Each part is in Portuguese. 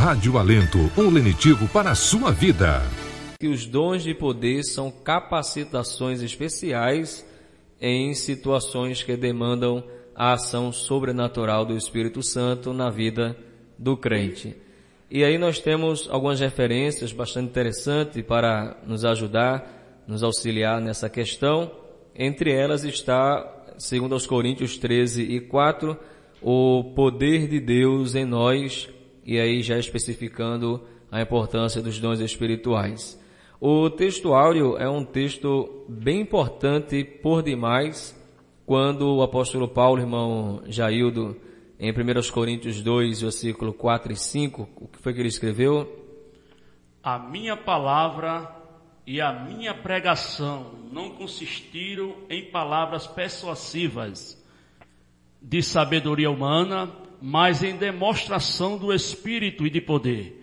Rádio Alento, um lenitivo para a sua vida. Que os dons de poder são capacitações especiais em situações que demandam a ação sobrenatural do Espírito Santo na vida do crente. E aí nós temos algumas referências bastante interessantes para nos ajudar, nos auxiliar nessa questão. Entre elas está, segundo aos Coríntios 13 e 4, o poder de Deus em nós, e aí já especificando a importância dos dons espirituais. O texto áureo é um texto bem importante por demais, quando o apóstolo Paulo, irmão Jaildo, em 1 Coríntios 2, versículo 4 e 5, o que foi que ele escreveu? A minha palavra e a minha pregação não consistiram em palavras persuasivas de sabedoria humana, mas em demonstração do Espírito e de poder,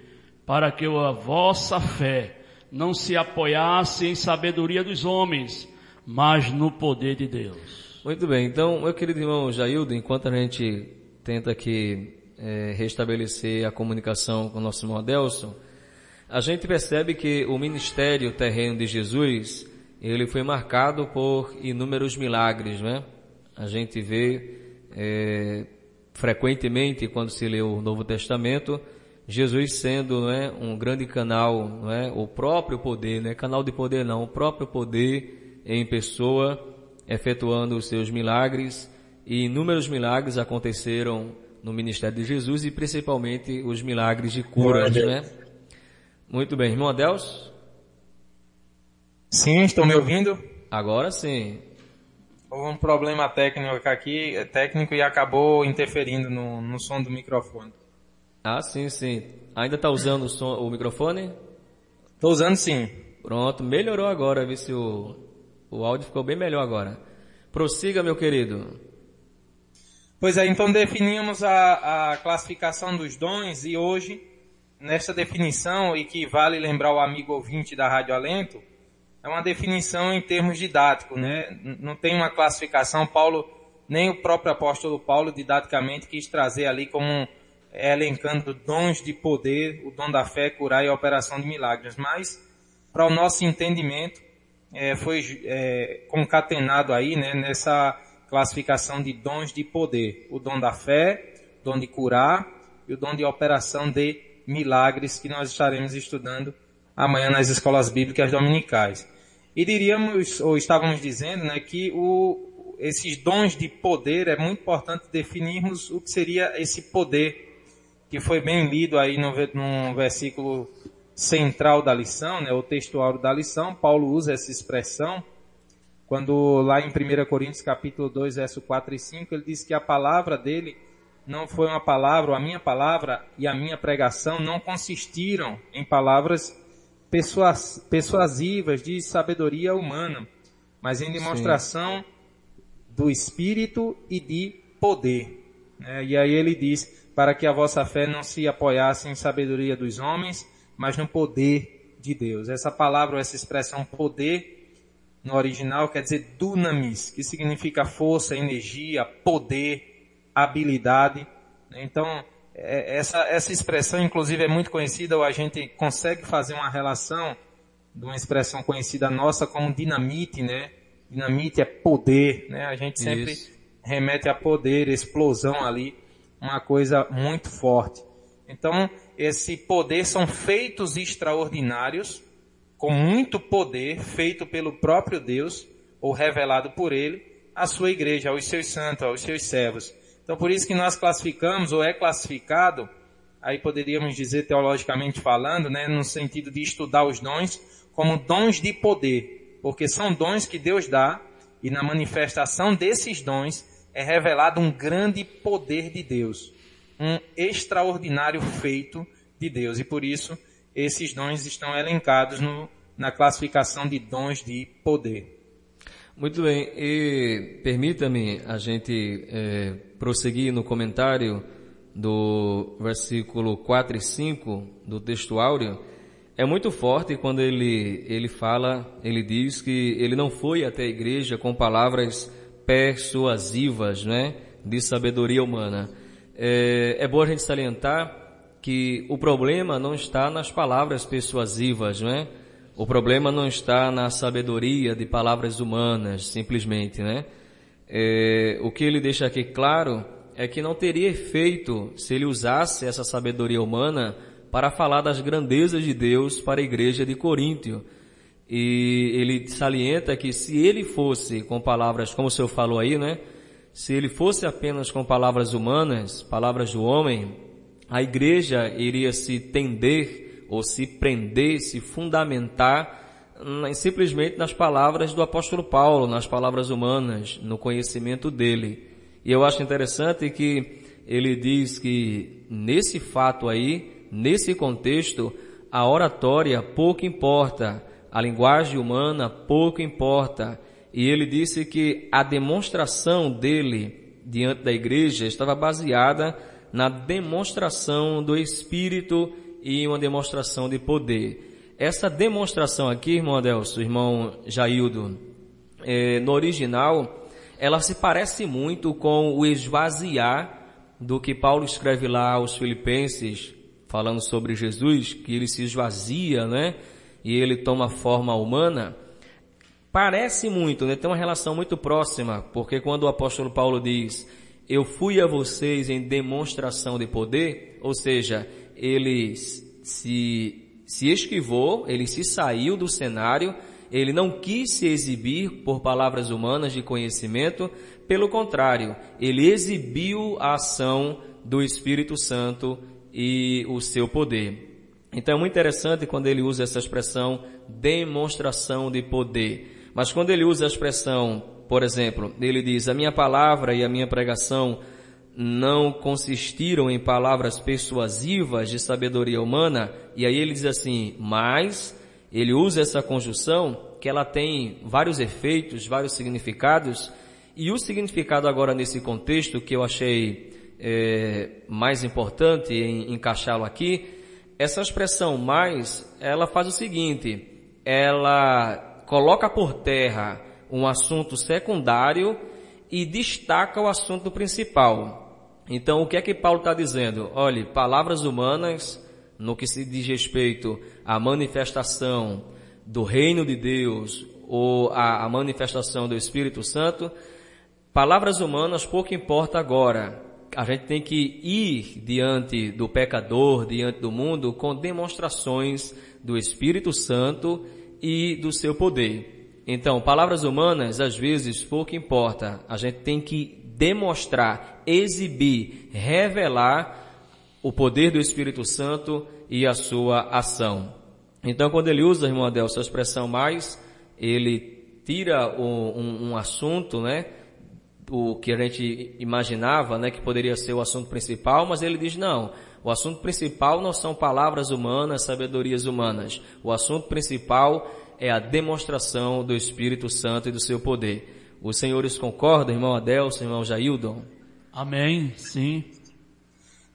para que a vossa fé não se apoiasse em sabedoria dos homens, mas no poder de Deus. Muito bem, então, meu querido irmão Jaildo, enquanto a gente tenta aqui é, restabelecer a comunicação com o nosso irmão Adelson, a gente percebe que o ministério terreno de Jesus, ele foi marcado por inúmeros milagres, né? A gente vê é, frequentemente quando se lê o Novo Testamento, Jesus sendo não é, um grande canal, não é, o próprio poder, não é canal de poder não, o próprio poder em pessoa, efetuando os seus milagres, e inúmeros milagres aconteceram no ministério de Jesus e principalmente os milagres de curas, né? Muito bem, irmão Adelso? Sim, estão me ouvindo? Agora sim. Houve um problema técnico aqui, técnico e acabou interferindo no, no som do microfone. Ah, sim, sim. Ainda está usando o, som, o microfone? Estou usando sim. Pronto, melhorou agora, vê se o, o áudio ficou bem melhor agora. Prossiga, meu querido. Pois é, então definimos a, a classificação dos dons e hoje, nessa definição, e que vale lembrar o amigo ouvinte da Rádio Alento, é uma definição em termos didáticos, né? Não tem uma classificação, Paulo, nem o próprio apóstolo Paulo didaticamente quis trazer ali como elencando dons de poder, o dom da fé, curar e a operação de milagres, mas para o nosso entendimento é, foi é, concatenado aí, né, nessa classificação de dons de poder. O dom da fé, o dom de curar e o dom de operação de milagres que nós estaremos estudando amanhã nas escolas bíblicas dominicais. E diríamos, ou estávamos dizendo, né, que o, esses dons de poder é muito importante definirmos o que seria esse poder, que foi bem lido aí no, no versículo central da lição, né, o textual da lição, Paulo usa essa expressão, quando lá em 1 Coríntios capítulo 2, verso 4 e 5, ele diz que a palavra dele não foi uma palavra, a minha palavra e a minha pregação não consistiram em palavras persuasivas de sabedoria humana, mas em demonstração Sim. do Espírito e de poder. É, e aí ele diz, para que a vossa fé não se apoiasse em sabedoria dos homens, mas no poder de Deus. Essa palavra, essa expressão poder, no original quer dizer dunamis, que significa força, energia, poder, habilidade. Então, é, essa, essa expressão, inclusive, é muito conhecida, ou a gente consegue fazer uma relação de uma expressão conhecida nossa como dinamite, né? Dinamite é poder, né? A gente sempre Isso. remete a poder, explosão ali, uma coisa muito forte. Então, esse poder são feitos extraordinários com muito poder feito pelo próprio Deus ou revelado por ele à sua igreja, aos seus santos, aos seus servos. Então por isso que nós classificamos ou é classificado, aí poderíamos dizer teologicamente falando, né, no sentido de estudar os dons como dons de poder, porque são dons que Deus dá e na manifestação desses dons é revelado um grande poder de Deus, um extraordinário feito de Deus e por isso esses dons estão elencados no, na classificação de dons de poder. Muito bem, e permita-me a gente é, prosseguir no comentário do versículo 4 e 5 do texto áureo. É muito forte quando ele, ele fala, ele diz que ele não foi até a igreja com palavras persuasivas, né, de sabedoria humana. É, é bom a gente salientar que o problema não está nas palavras persuasivas, não é? O problema não está na sabedoria de palavras humanas, simplesmente, né? É, o que ele deixa aqui claro é que não teria efeito se ele usasse essa sabedoria humana para falar das grandezas de Deus para a igreja de Coríntio. E ele salienta que se ele fosse com palavras, como o senhor falou aí, né? Se ele fosse apenas com palavras humanas, palavras do homem, a igreja iria se tender ou se prender, se fundamentar simplesmente nas palavras do apóstolo Paulo, nas palavras humanas, no conhecimento dele. E eu acho interessante que ele diz que nesse fato aí, nesse contexto, a oratória pouco importa, a linguagem humana pouco importa. E ele disse que a demonstração dele diante da igreja estava baseada na demonstração do Espírito e uma demonstração de poder. Essa demonstração aqui, irmão Adelso, irmão Jaildo, é, no original, ela se parece muito com o esvaziar do que Paulo escreve lá aos Filipenses, falando sobre Jesus, que ele se esvazia, né? e ele toma forma humana, parece muito, né? tem uma relação muito próxima, porque quando o apóstolo Paulo diz, eu fui a vocês em demonstração de poder, ou seja, ele se, se esquivou, ele se saiu do cenário, ele não quis se exibir por palavras humanas de conhecimento, pelo contrário, ele exibiu a ação do Espírito Santo e o seu poder. Então é muito interessante quando ele usa essa expressão demonstração de poder. Mas quando ele usa a expressão, por exemplo, ele diz, a minha palavra e a minha pregação não consistiram em palavras persuasivas de sabedoria humana, e aí ele diz assim, mas ele usa essa conjunção que ela tem vários efeitos, vários significados, e o significado agora nesse contexto que eu achei é, mais importante em encaixá-lo aqui, essa expressão mais, ela faz o seguinte, ela coloca por terra um assunto secundário e destaca o assunto principal. Então, o que é que Paulo está dizendo? Olhe, palavras humanas, no que se diz respeito à manifestação do reino de Deus ou à manifestação do Espírito Santo, palavras humanas pouco importa agora a gente tem que ir diante do pecador, diante do mundo, com demonstrações do Espírito Santo e do seu poder. Então, palavras humanas, às vezes, pouco importa. A gente tem que demonstrar, exibir, revelar o poder do Espírito Santo e a sua ação. Então, quando ele usa, irmão Adelso, a expressão mais, ele tira um, um assunto, né, o que a gente imaginava, né, que poderia ser o assunto principal, mas ele diz não. O assunto principal não são palavras humanas, sabedorias humanas. O assunto principal é a demonstração do Espírito Santo e do seu poder. Os senhores concordam, irmão Adelson, irmão Jaildon? Amém, sim.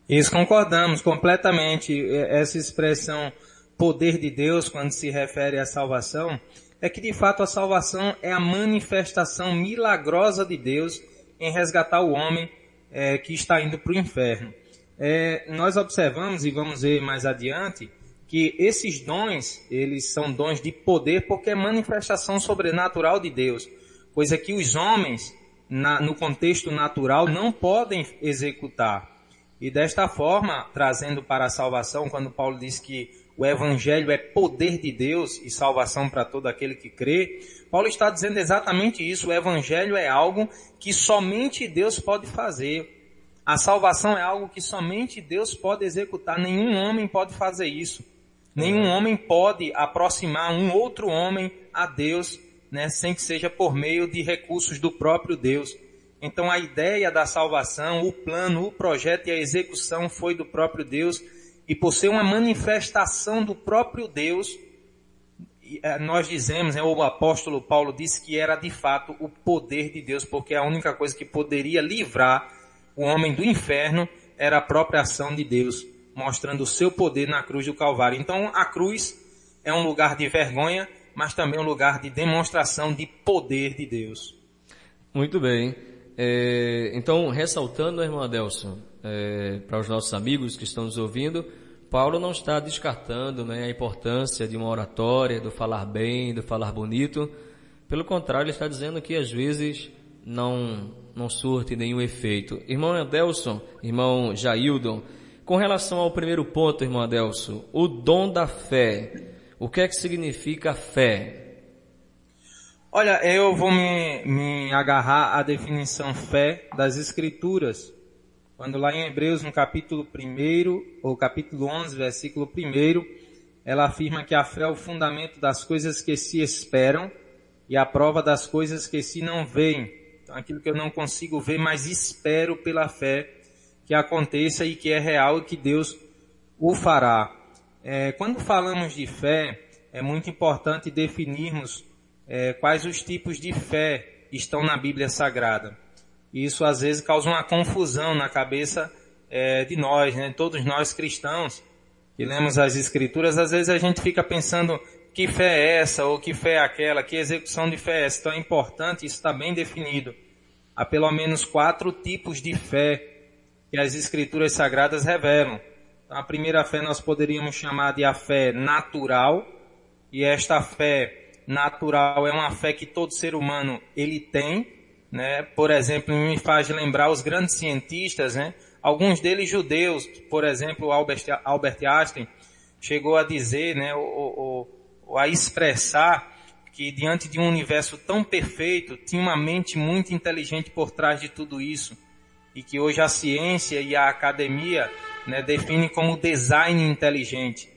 Isso, concordamos completamente. Essa expressão poder de Deus, quando se refere à salvação, é que de fato a salvação é a manifestação milagrosa de Deus em resgatar o homem é, que está indo para o inferno. É, nós observamos e vamos ver mais adiante que esses dons eles são dons de poder porque é manifestação sobrenatural de Deus, coisa que os homens na, no contexto natural não podem executar. E desta forma, trazendo para a salvação, quando Paulo diz que o evangelho é poder de Deus e salvação para todo aquele que crê. Paulo está dizendo exatamente isso. O evangelho é algo que somente Deus pode fazer. A salvação é algo que somente Deus pode executar. Nenhum homem pode fazer isso. Nenhum homem pode aproximar um outro homem a Deus, né, sem que seja por meio de recursos do próprio Deus. Então a ideia da salvação, o plano, o projeto e a execução foi do próprio Deus e por ser uma manifestação do próprio Deus, é, nós dizemos, né, o apóstolo Paulo disse que era de fato o poder de Deus, porque a única coisa que poderia livrar o homem do inferno era a própria ação de Deus, mostrando o seu poder na cruz do Calvário. Então a cruz é um lugar de vergonha, mas também um lugar de demonstração de poder de Deus. Muito bem. É, então, ressaltando, irmão Adelson, é, para os nossos amigos que estão nos ouvindo, Paulo não está descartando né, a importância de uma oratória, do falar bem, do falar bonito. Pelo contrário, ele está dizendo que às vezes não, não surte nenhum efeito. Irmão Adelson, irmão Jaildon, com relação ao primeiro ponto, irmão Adelson, o dom da fé. O que é que significa fé? Olha, eu vou me, me agarrar à definição fé das Escrituras. Quando lá em Hebreus, no capítulo 1, ou capítulo 11, versículo 1, ela afirma que a fé é o fundamento das coisas que se esperam e a prova das coisas que se não veem. Então, aquilo que eu não consigo ver, mas espero pela fé que aconteça e que é real e que Deus o fará. É, quando falamos de fé, é muito importante definirmos é, quais os tipos de fé estão na Bíblia Sagrada. Isso às vezes causa uma confusão na cabeça é, de nós, né? todos nós cristãos que lemos as Escrituras, às vezes a gente fica pensando que fé é essa ou que fé é aquela, que execução de fé é essa. Então é importante, isso está bem definido. Há pelo menos quatro tipos de fé que as Escrituras Sagradas revelam. A primeira fé nós poderíamos chamar de a fé natural, e esta fé natural é uma fé que todo ser humano ele tem, né? Por exemplo, me faz lembrar os grandes cientistas, né? Alguns deles judeus, por exemplo, Albert, Albert Einstein chegou a dizer, né? Ou, ou, a expressar que diante de um universo tão perfeito tinha uma mente muito inteligente por trás de tudo isso e que hoje a ciência e a academia né, definem como design inteligente.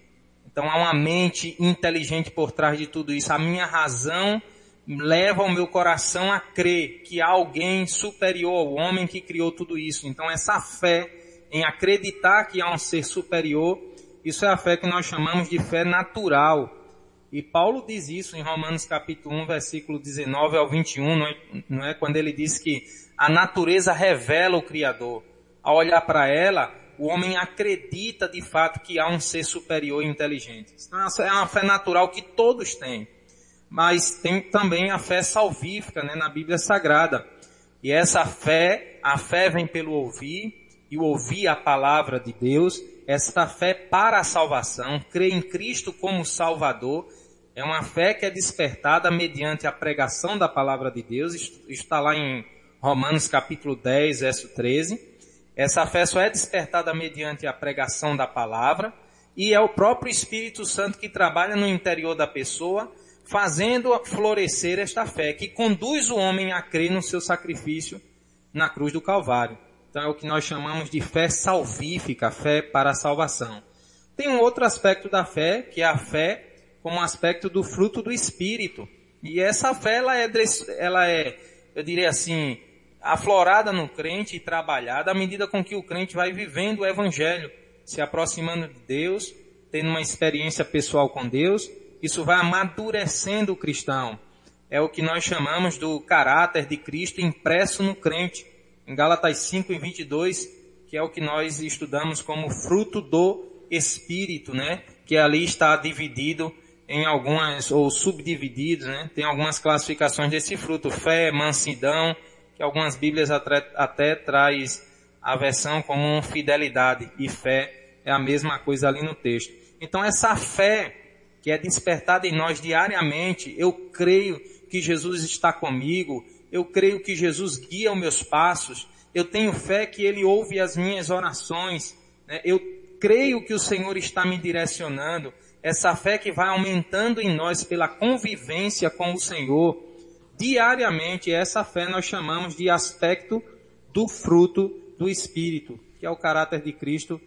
Então há uma mente inteligente por trás de tudo isso. A minha razão leva o meu coração a crer que há alguém superior ao homem que criou tudo isso. Então essa fé em acreditar que há um ser superior, isso é a fé que nós chamamos de fé natural. E Paulo diz isso em Romanos capítulo 1, versículo 19 ao 21, não é, não é? Quando ele diz que a natureza revela o Criador. Ao olhar para ela, o homem acredita de fato que há um ser superior e inteligente. Então, é uma fé natural que todos têm. Mas tem também a fé salvífica né, na Bíblia Sagrada. E essa fé, a fé vem pelo ouvir, e ouvir a palavra de Deus, essa fé para a salvação, crer em Cristo como Salvador, é uma fé que é despertada mediante a pregação da palavra de Deus, está lá em Romanos capítulo 10, verso 13. Essa fé só é despertada mediante a pregação da palavra e é o próprio Espírito Santo que trabalha no interior da pessoa, fazendo florescer esta fé, que conduz o homem a crer no seu sacrifício na cruz do Calvário. Então é o que nós chamamos de fé salvífica, fé para a salvação. Tem um outro aspecto da fé, que é a fé como aspecto do fruto do Espírito. E essa fé, ela é, ela é eu diria assim, aflorada no crente e trabalhada à medida com que o crente vai vivendo o evangelho, se aproximando de Deus, tendo uma experiência pessoal com Deus, isso vai amadurecendo o cristão. É o que nós chamamos do caráter de Cristo impresso no crente. Em Gálatas 5 e 22, que é o que nós estudamos como fruto do Espírito, né? Que ali está dividido em algumas, ou subdividido, né? Tem algumas classificações desse fruto. Fé, mansidão, que algumas Bíblias até, até traz a versão como fidelidade e fé é a mesma coisa ali no texto. Então essa fé que é despertada em nós diariamente, eu creio que Jesus está comigo, eu creio que Jesus guia os meus passos, eu tenho fé que Ele ouve as minhas orações, né? eu creio que o Senhor está me direcionando, essa fé que vai aumentando em nós pela convivência com o Senhor, diariamente. Essa fé nós chamamos de aspecto do fruto do Espírito, que é o caráter de Cristo,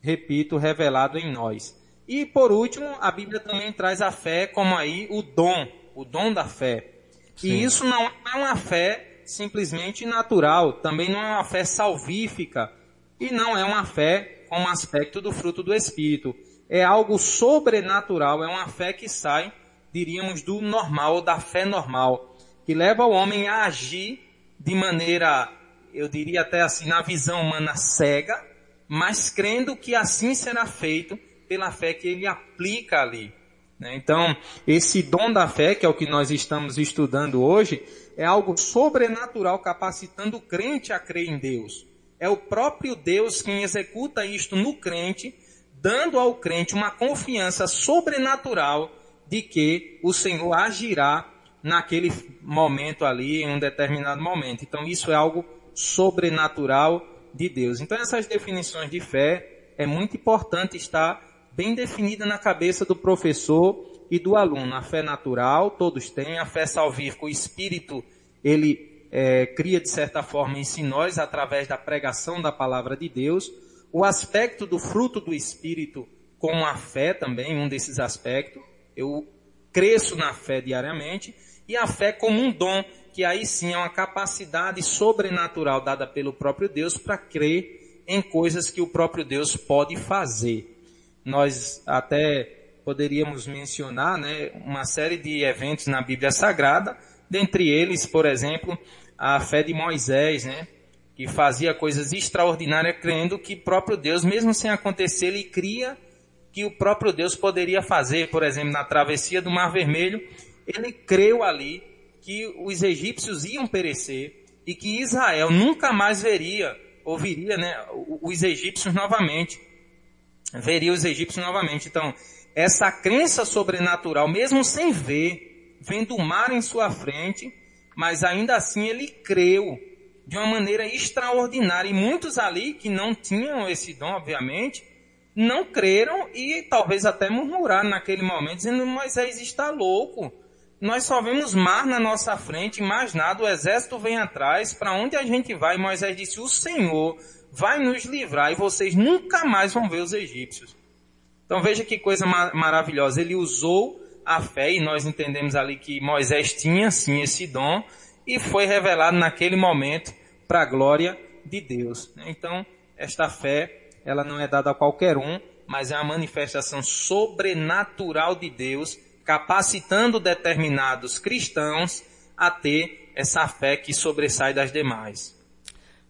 repito, revelado em nós. E por último, a Bíblia também traz a fé como aí o dom, o dom da fé. Sim. E isso não é uma fé simplesmente natural, também não é uma fé salvífica, e não é uma fé com um aspecto do fruto do Espírito. É algo sobrenatural, é uma fé que sai, diríamos, do normal, da fé normal que leva o homem a agir de maneira, eu diria até assim, na visão humana cega, mas crendo que assim será feito pela fé que ele aplica ali. Né? Então, esse dom da fé, que é o que nós estamos estudando hoje, é algo sobrenatural capacitando o crente a crer em Deus. É o próprio Deus quem executa isto no crente, dando ao crente uma confiança sobrenatural de que o Senhor agirá naquele momento ali, em um determinado momento. Então, isso é algo sobrenatural de Deus. Então, essas definições de fé é muito importante estar bem definida na cabeça do professor e do aluno. A fé natural, todos têm. A fé salvífica, o Espírito, ele é, cria de certa forma em si nós através da pregação da palavra de Deus. O aspecto do fruto do Espírito com a fé também, um desses aspectos. Eu cresço na fé diariamente. E a fé como um dom, que aí sim é uma capacidade sobrenatural dada pelo próprio Deus para crer em coisas que o próprio Deus pode fazer. Nós até poderíamos mencionar né, uma série de eventos na Bíblia Sagrada, dentre eles, por exemplo, a fé de Moisés, né, que fazia coisas extraordinárias crendo que o próprio Deus, mesmo sem acontecer, ele cria que o próprio Deus poderia fazer, por exemplo, na travessia do Mar Vermelho, ele creu ali que os egípcios iam perecer e que Israel nunca mais veria, ouviria, né, os egípcios novamente veria os egípcios novamente. Então, essa crença sobrenatural, mesmo sem ver, vendo o mar em sua frente, mas ainda assim ele creu de uma maneira extraordinária. E muitos ali que não tinham esse dom, obviamente, não creram e talvez até murmuraram naquele momento, dizendo: Moisés está louco. Nós só vemos mar na nossa frente, mais nada, o exército vem atrás, para onde a gente vai? Moisés disse: O Senhor vai nos livrar e vocês nunca mais vão ver os egípcios. Então veja que coisa mar maravilhosa. Ele usou a fé e nós entendemos ali que Moisés tinha sim esse dom e foi revelado naquele momento para a glória de Deus. Então esta fé ela não é dada a qualquer um, mas é uma manifestação sobrenatural de Deus capacitando determinados cristãos a ter essa fé que sobressai das demais.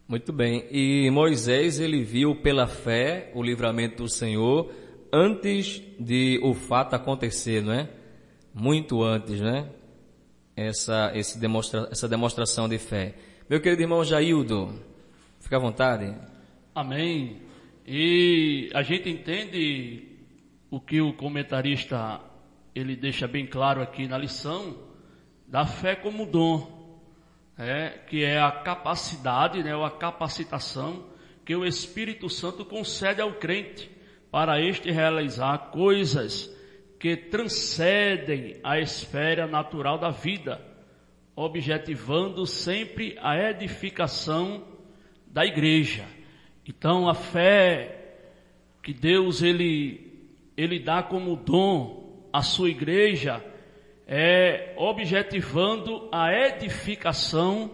Muito bem. E Moisés, ele viu pela fé o livramento do Senhor antes de o fato acontecer, não é? Muito antes, né? Essa, esse demonstra, essa demonstração de fé. Meu querido irmão Jaildo, fica à vontade. Amém. E a gente entende o que o comentarista ele deixa bem claro aqui na lição da fé como dom é, que é a capacidade, né, ou a capacitação que o Espírito Santo concede ao crente para este realizar coisas que transcendem a esfera natural da vida, objetivando sempre a edificação da igreja. Então a fé que Deus ele ele dá como dom à sua igreja é, objetivando a edificação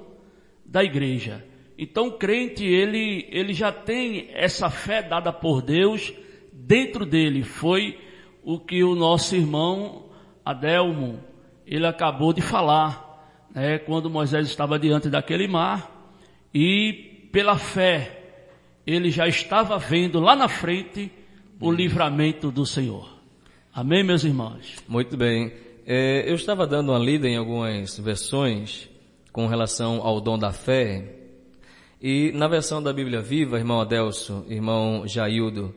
da igreja. Então o crente, ele, ele já tem essa fé dada por Deus dentro dele. Foi o que o nosso irmão Adelmo, ele acabou de falar, né, quando Moisés estava diante daquele mar e pela fé ele já estava vendo lá na frente o livramento do Senhor. Amém, meus irmãos? Muito bem. É, eu estava dando uma lida em algumas versões com relação ao dom da fé, e na versão da Bíblia Viva, irmão Adelso, irmão Jaildo,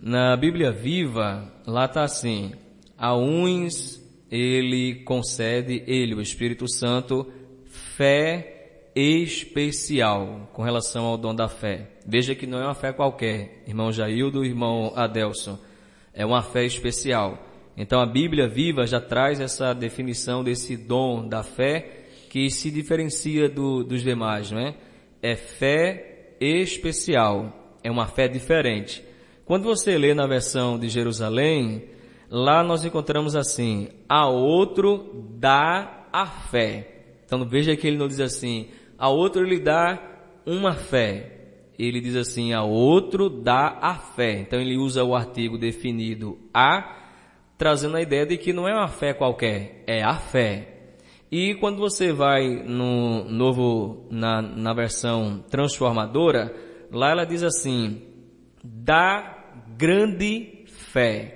na Bíblia Viva, lá está assim, a uns ele concede, ele, o Espírito Santo, fé especial com relação ao dom da fé. Veja que não é uma fé qualquer, irmão Jaildo, irmão Adelso, é uma fé especial. Então a Bíblia viva já traz essa definição desse dom da fé que se diferencia do, dos demais, não é? É fé especial, é uma fé diferente. Quando você lê na versão de Jerusalém, lá nós encontramos assim, a outro dá a fé. Então veja que ele não diz assim, a outro ele dá uma fé. Ele diz assim, a outro dá a fé. Então ele usa o artigo definido a trazendo a ideia de que não é uma fé qualquer, é a fé. E quando você vai no novo, na, na versão transformadora, lá ela diz assim, da grande fé.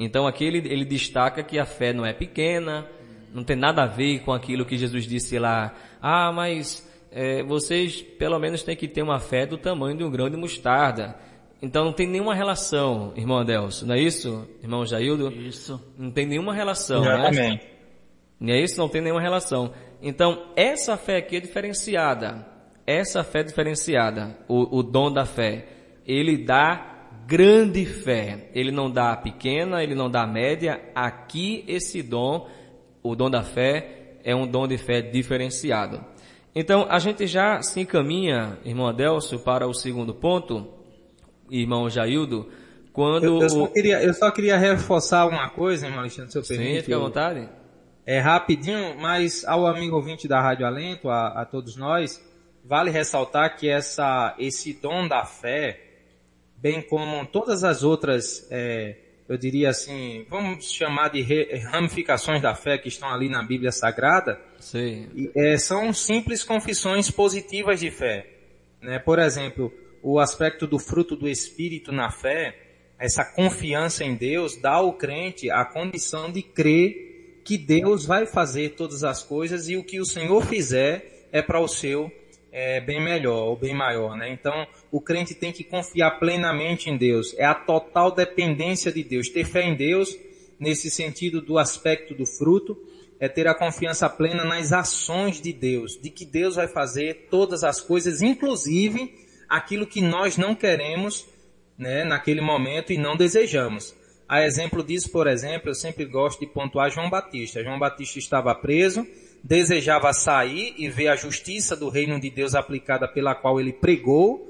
Então aqui ele, ele destaca que a fé não é pequena, não tem nada a ver com aquilo que Jesus disse lá. Ah, mas é, vocês pelo menos têm que ter uma fé do tamanho de um grão de mostarda. Então não tem nenhuma relação, irmão Adelso, não é isso, irmão Jaildo? Isso. Não tem nenhuma relação, né? Exatamente. Não é isso? Não tem nenhuma relação. Então, essa fé aqui é diferenciada. Essa fé é diferenciada, o, o dom da fé. Ele dá grande fé. Ele não dá pequena, ele não dá média. Aqui, esse dom, o dom da fé, é um dom de fé diferenciado. Então, a gente já se encaminha, irmão Adelso, para o segundo ponto, irmão Jaildo, quando... Eu, eu, só o- queria, eu só queria reforçar uma coisa, irmão Alexandre, se eu Sim, permite. fica à vontade. É rapidinho, mas ao amigo ouvinte da Rádio Alento, a, a todos nós, vale ressaltar que essa, esse dom da fé, bem como todas as outras, é, eu diria assim, vamos chamar de ramificações da fé que estão ali na Bíblia Sagrada, Sim. é, são simples confissões positivas de fé. Né? Por exemplo, o aspecto do fruto do Espírito na fé, essa confiança em Deus, dá ao crente a condição de crer que Deus vai fazer todas as coisas e o que o Senhor fizer é para o seu é, bem melhor ou bem maior. Né? Então, o crente tem que confiar plenamente em Deus. É a total dependência de Deus. Ter fé em Deus, nesse sentido do aspecto do fruto, é ter a confiança plena nas ações de Deus, de que Deus vai fazer todas as coisas, inclusive aquilo que nós não queremos né, naquele momento e não desejamos. A exemplo disso, por exemplo, eu sempre gosto de pontuar João Batista. João Batista estava preso, desejava sair e ver a justiça do reino de Deus aplicada pela qual ele pregou,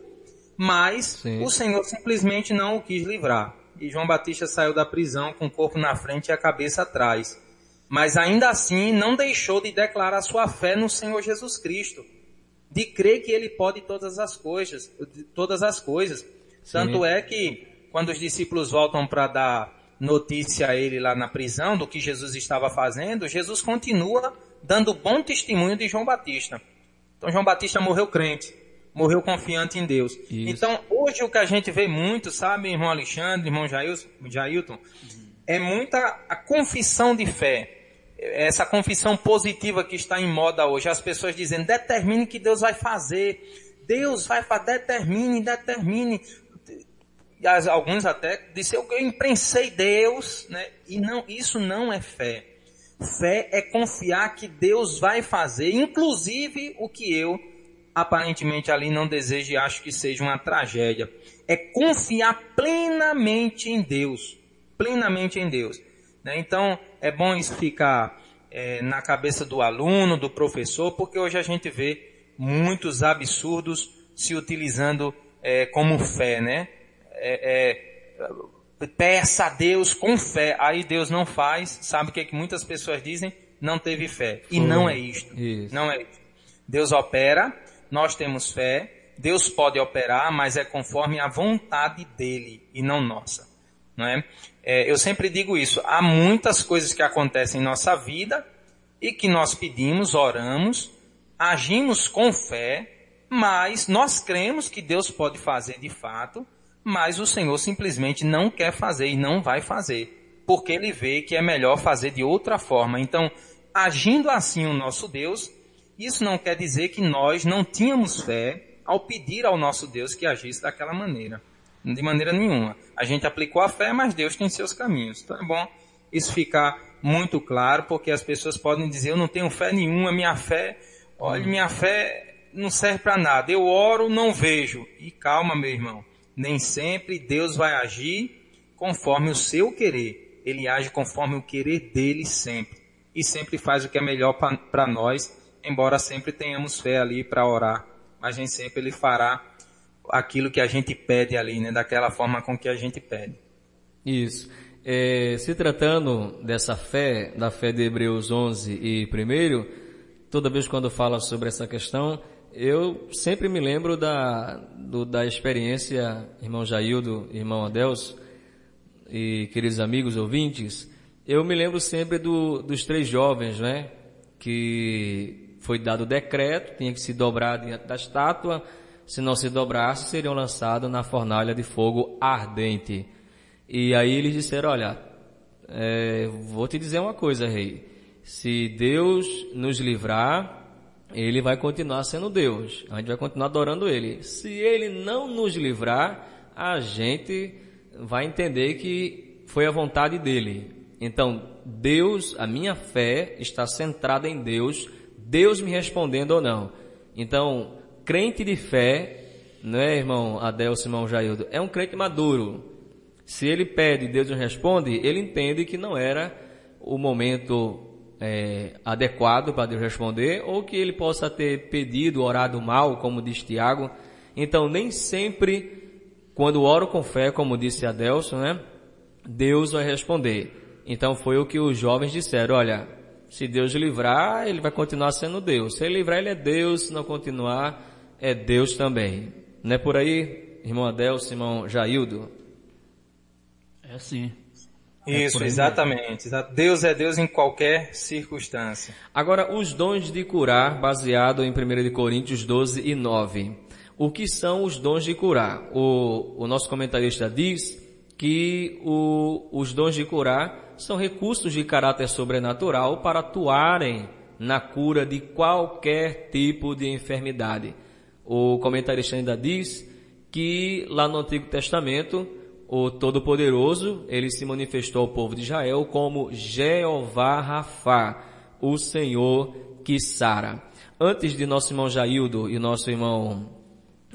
mas Sim. o Senhor simplesmente não o quis livrar. E João Batista saiu da prisão com o corpo na frente e a cabeça atrás. Mas ainda assim não deixou de declarar sua fé no Senhor Jesus Cristo. De crer que ele pode todas as coisas, todas as coisas. Tanto é que quando os discípulos voltam para dar notícia a ele lá na prisão do que Jesus estava fazendo, Jesus continua dando bom testemunho de João Batista. Então João Batista morreu crente, morreu confiante em Deus. Isso. Então hoje o que a gente vê muito, sabe, irmão Alexandre, irmão Jailson, Jailton, é muita a confissão de fé. Essa confissão positiva que está em moda hoje, as pessoas dizendo, determine que Deus vai fazer. Deus vai fazer, determine, determine. E alguns até disseram, eu imprensei Deus, né? E não, isso não é fé. Fé é confiar que Deus vai fazer, inclusive o que eu aparentemente ali não desejo e acho que seja uma tragédia. É confiar plenamente em Deus. Plenamente em Deus. né? Então, é bom isso ficar é, na cabeça do aluno, do professor, porque hoje a gente vê muitos absurdos se utilizando é, como fé, né? É, é, peça a Deus com fé, aí Deus não faz, sabe o que, é que muitas pessoas dizem? Não teve fé. E não é isto. Isso. Não é isso. Deus opera, nós temos fé, Deus pode operar, mas é conforme a vontade dele e não nossa. Não é? É, eu sempre digo isso, há muitas coisas que acontecem em nossa vida e que nós pedimos, oramos, agimos com fé, mas nós cremos que Deus pode fazer de fato, mas o Senhor simplesmente não quer fazer e não vai fazer, porque ele vê que é melhor fazer de outra forma. Então, agindo assim o nosso Deus, isso não quer dizer que nós não tínhamos fé ao pedir ao nosso Deus que agisse daquela maneira. De maneira nenhuma. A gente aplicou a fé, mas Deus tem seus caminhos. Então é bom isso ficar muito claro, porque as pessoas podem dizer, eu não tenho fé nenhuma, minha fé, olha, minha fé não serve para nada. Eu oro, não vejo. E calma, meu irmão. Nem sempre Deus vai agir conforme o seu querer. Ele age conforme o querer dele sempre. E sempre faz o que é melhor para nós, embora sempre tenhamos fé ali para orar. Mas nem sempre ele fará aquilo que a gente pede ali, né? Daquela forma com que a gente pede. Isso. É, se tratando dessa fé, da fé de Hebreus 11 e 1, toda vez quando fala sobre essa questão, eu sempre me lembro da, do, da experiência, irmão Jaildo, irmão Adelso e queridos amigos ouvintes, eu me lembro sempre do, dos três jovens, né? Que foi dado o decreto, tinha que se dobrar diante da estátua, se não se dobrasse, seriam lançados na fornalha de fogo ardente. E aí eles disseram, olha, é, vou te dizer uma coisa, rei. Se Deus nos livrar, ele vai continuar sendo Deus. A gente vai continuar adorando ele. Se ele não nos livrar, a gente vai entender que foi a vontade dele. Então, Deus, a minha fé está centrada em Deus, Deus me respondendo ou não. Então, crente de fé, não é, irmão Adelso, irmão Jaildo, é um crente maduro. Se ele pede e Deus não responde, ele entende que não era o momento é, adequado para Deus responder, ou que ele possa ter pedido, orado mal, como diz Tiago. Então, nem sempre, quando oro com fé, como disse Adelson, né, Deus vai responder. Então, foi o que os jovens disseram, olha, se Deus livrar, ele vai continuar sendo Deus. Se ele livrar, ele é Deus. Se não continuar, é Deus também. Não é por aí, irmão Adelson, irmão Jaildo? É assim. Isso, é exatamente. Deus é Deus em qualquer circunstância. Agora, os dons de curar, baseado em 1 Coríntios 12 e 9. O que são os dons de curar? O, o nosso comentarista diz que o, os dons de curar são recursos de caráter sobrenatural para atuarem na cura de qualquer tipo de enfermidade. O comentarista ainda diz que lá no Antigo Testamento, o Todo-Poderoso, ele se manifestou ao povo de Israel como Jeová Rafá, o Senhor que sara. Antes de nosso irmão Jaildo e nosso irmão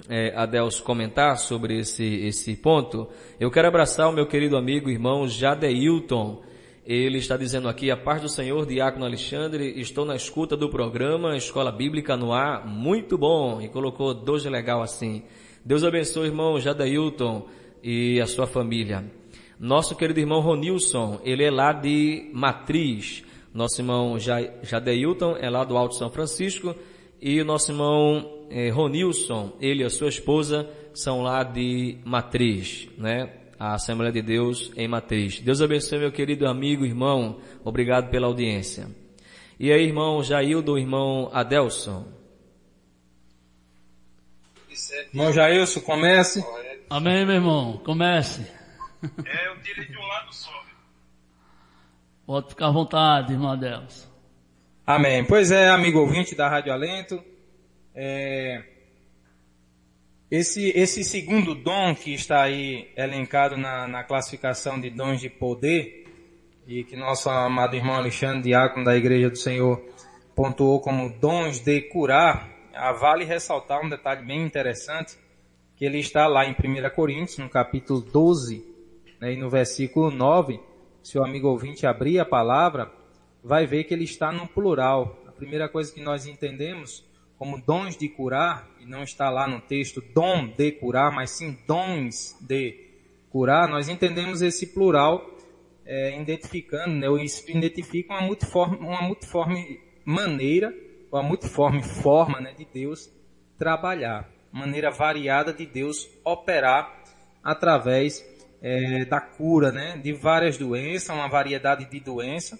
é, Adeus comentar sobre esse, esse ponto, eu quero abraçar o meu querido amigo irmão Jadeilton. Ele está dizendo aqui, a paz do Senhor, Diácono Alexandre, estou na escuta do programa Escola Bíblica no Ar, muito bom, e colocou dois legal assim. Deus abençoe, irmão Jadeilton e a sua família. Nosso querido irmão Ronilson, ele é lá de Matriz. Nosso irmão Jadeilton é lá do Alto São Francisco. E o nosso irmão eh, Ronilson, ele e a sua esposa são lá de Matriz, né? A Assembleia de Deus em Matriz. Deus abençoe meu querido amigo, irmão. Obrigado pela audiência. E aí, irmão Jaildo, irmão Adelson. Irmão Jailson, comece. Amém, meu irmão. Comece. É, eu tirei de um lado só. Pode ficar à vontade, irmão Adelson. Amém. Pois é, amigo ouvinte da Rádio Alento. É, esse, esse segundo dom que está aí elencado na, na classificação de dons de poder, e que nosso amado irmão Alexandre, diácono da Igreja do Senhor, pontuou como dons de curar, ah, vale ressaltar um detalhe bem interessante, ele está lá em 1 Coríntios, no capítulo 12, né, e no versículo 9, se o amigo ouvinte abrir a palavra, vai ver que ele está no plural. A primeira coisa que nós entendemos como dons de curar, e não está lá no texto dom de curar, mas sim dons de curar, nós entendemos esse plural é, identificando, né, isso identifica uma multiforme, uma multiforme maneira, uma multiforme forma né, de Deus trabalhar, maneira variada de Deus operar através é, da cura né, de várias doenças, uma variedade de doenças,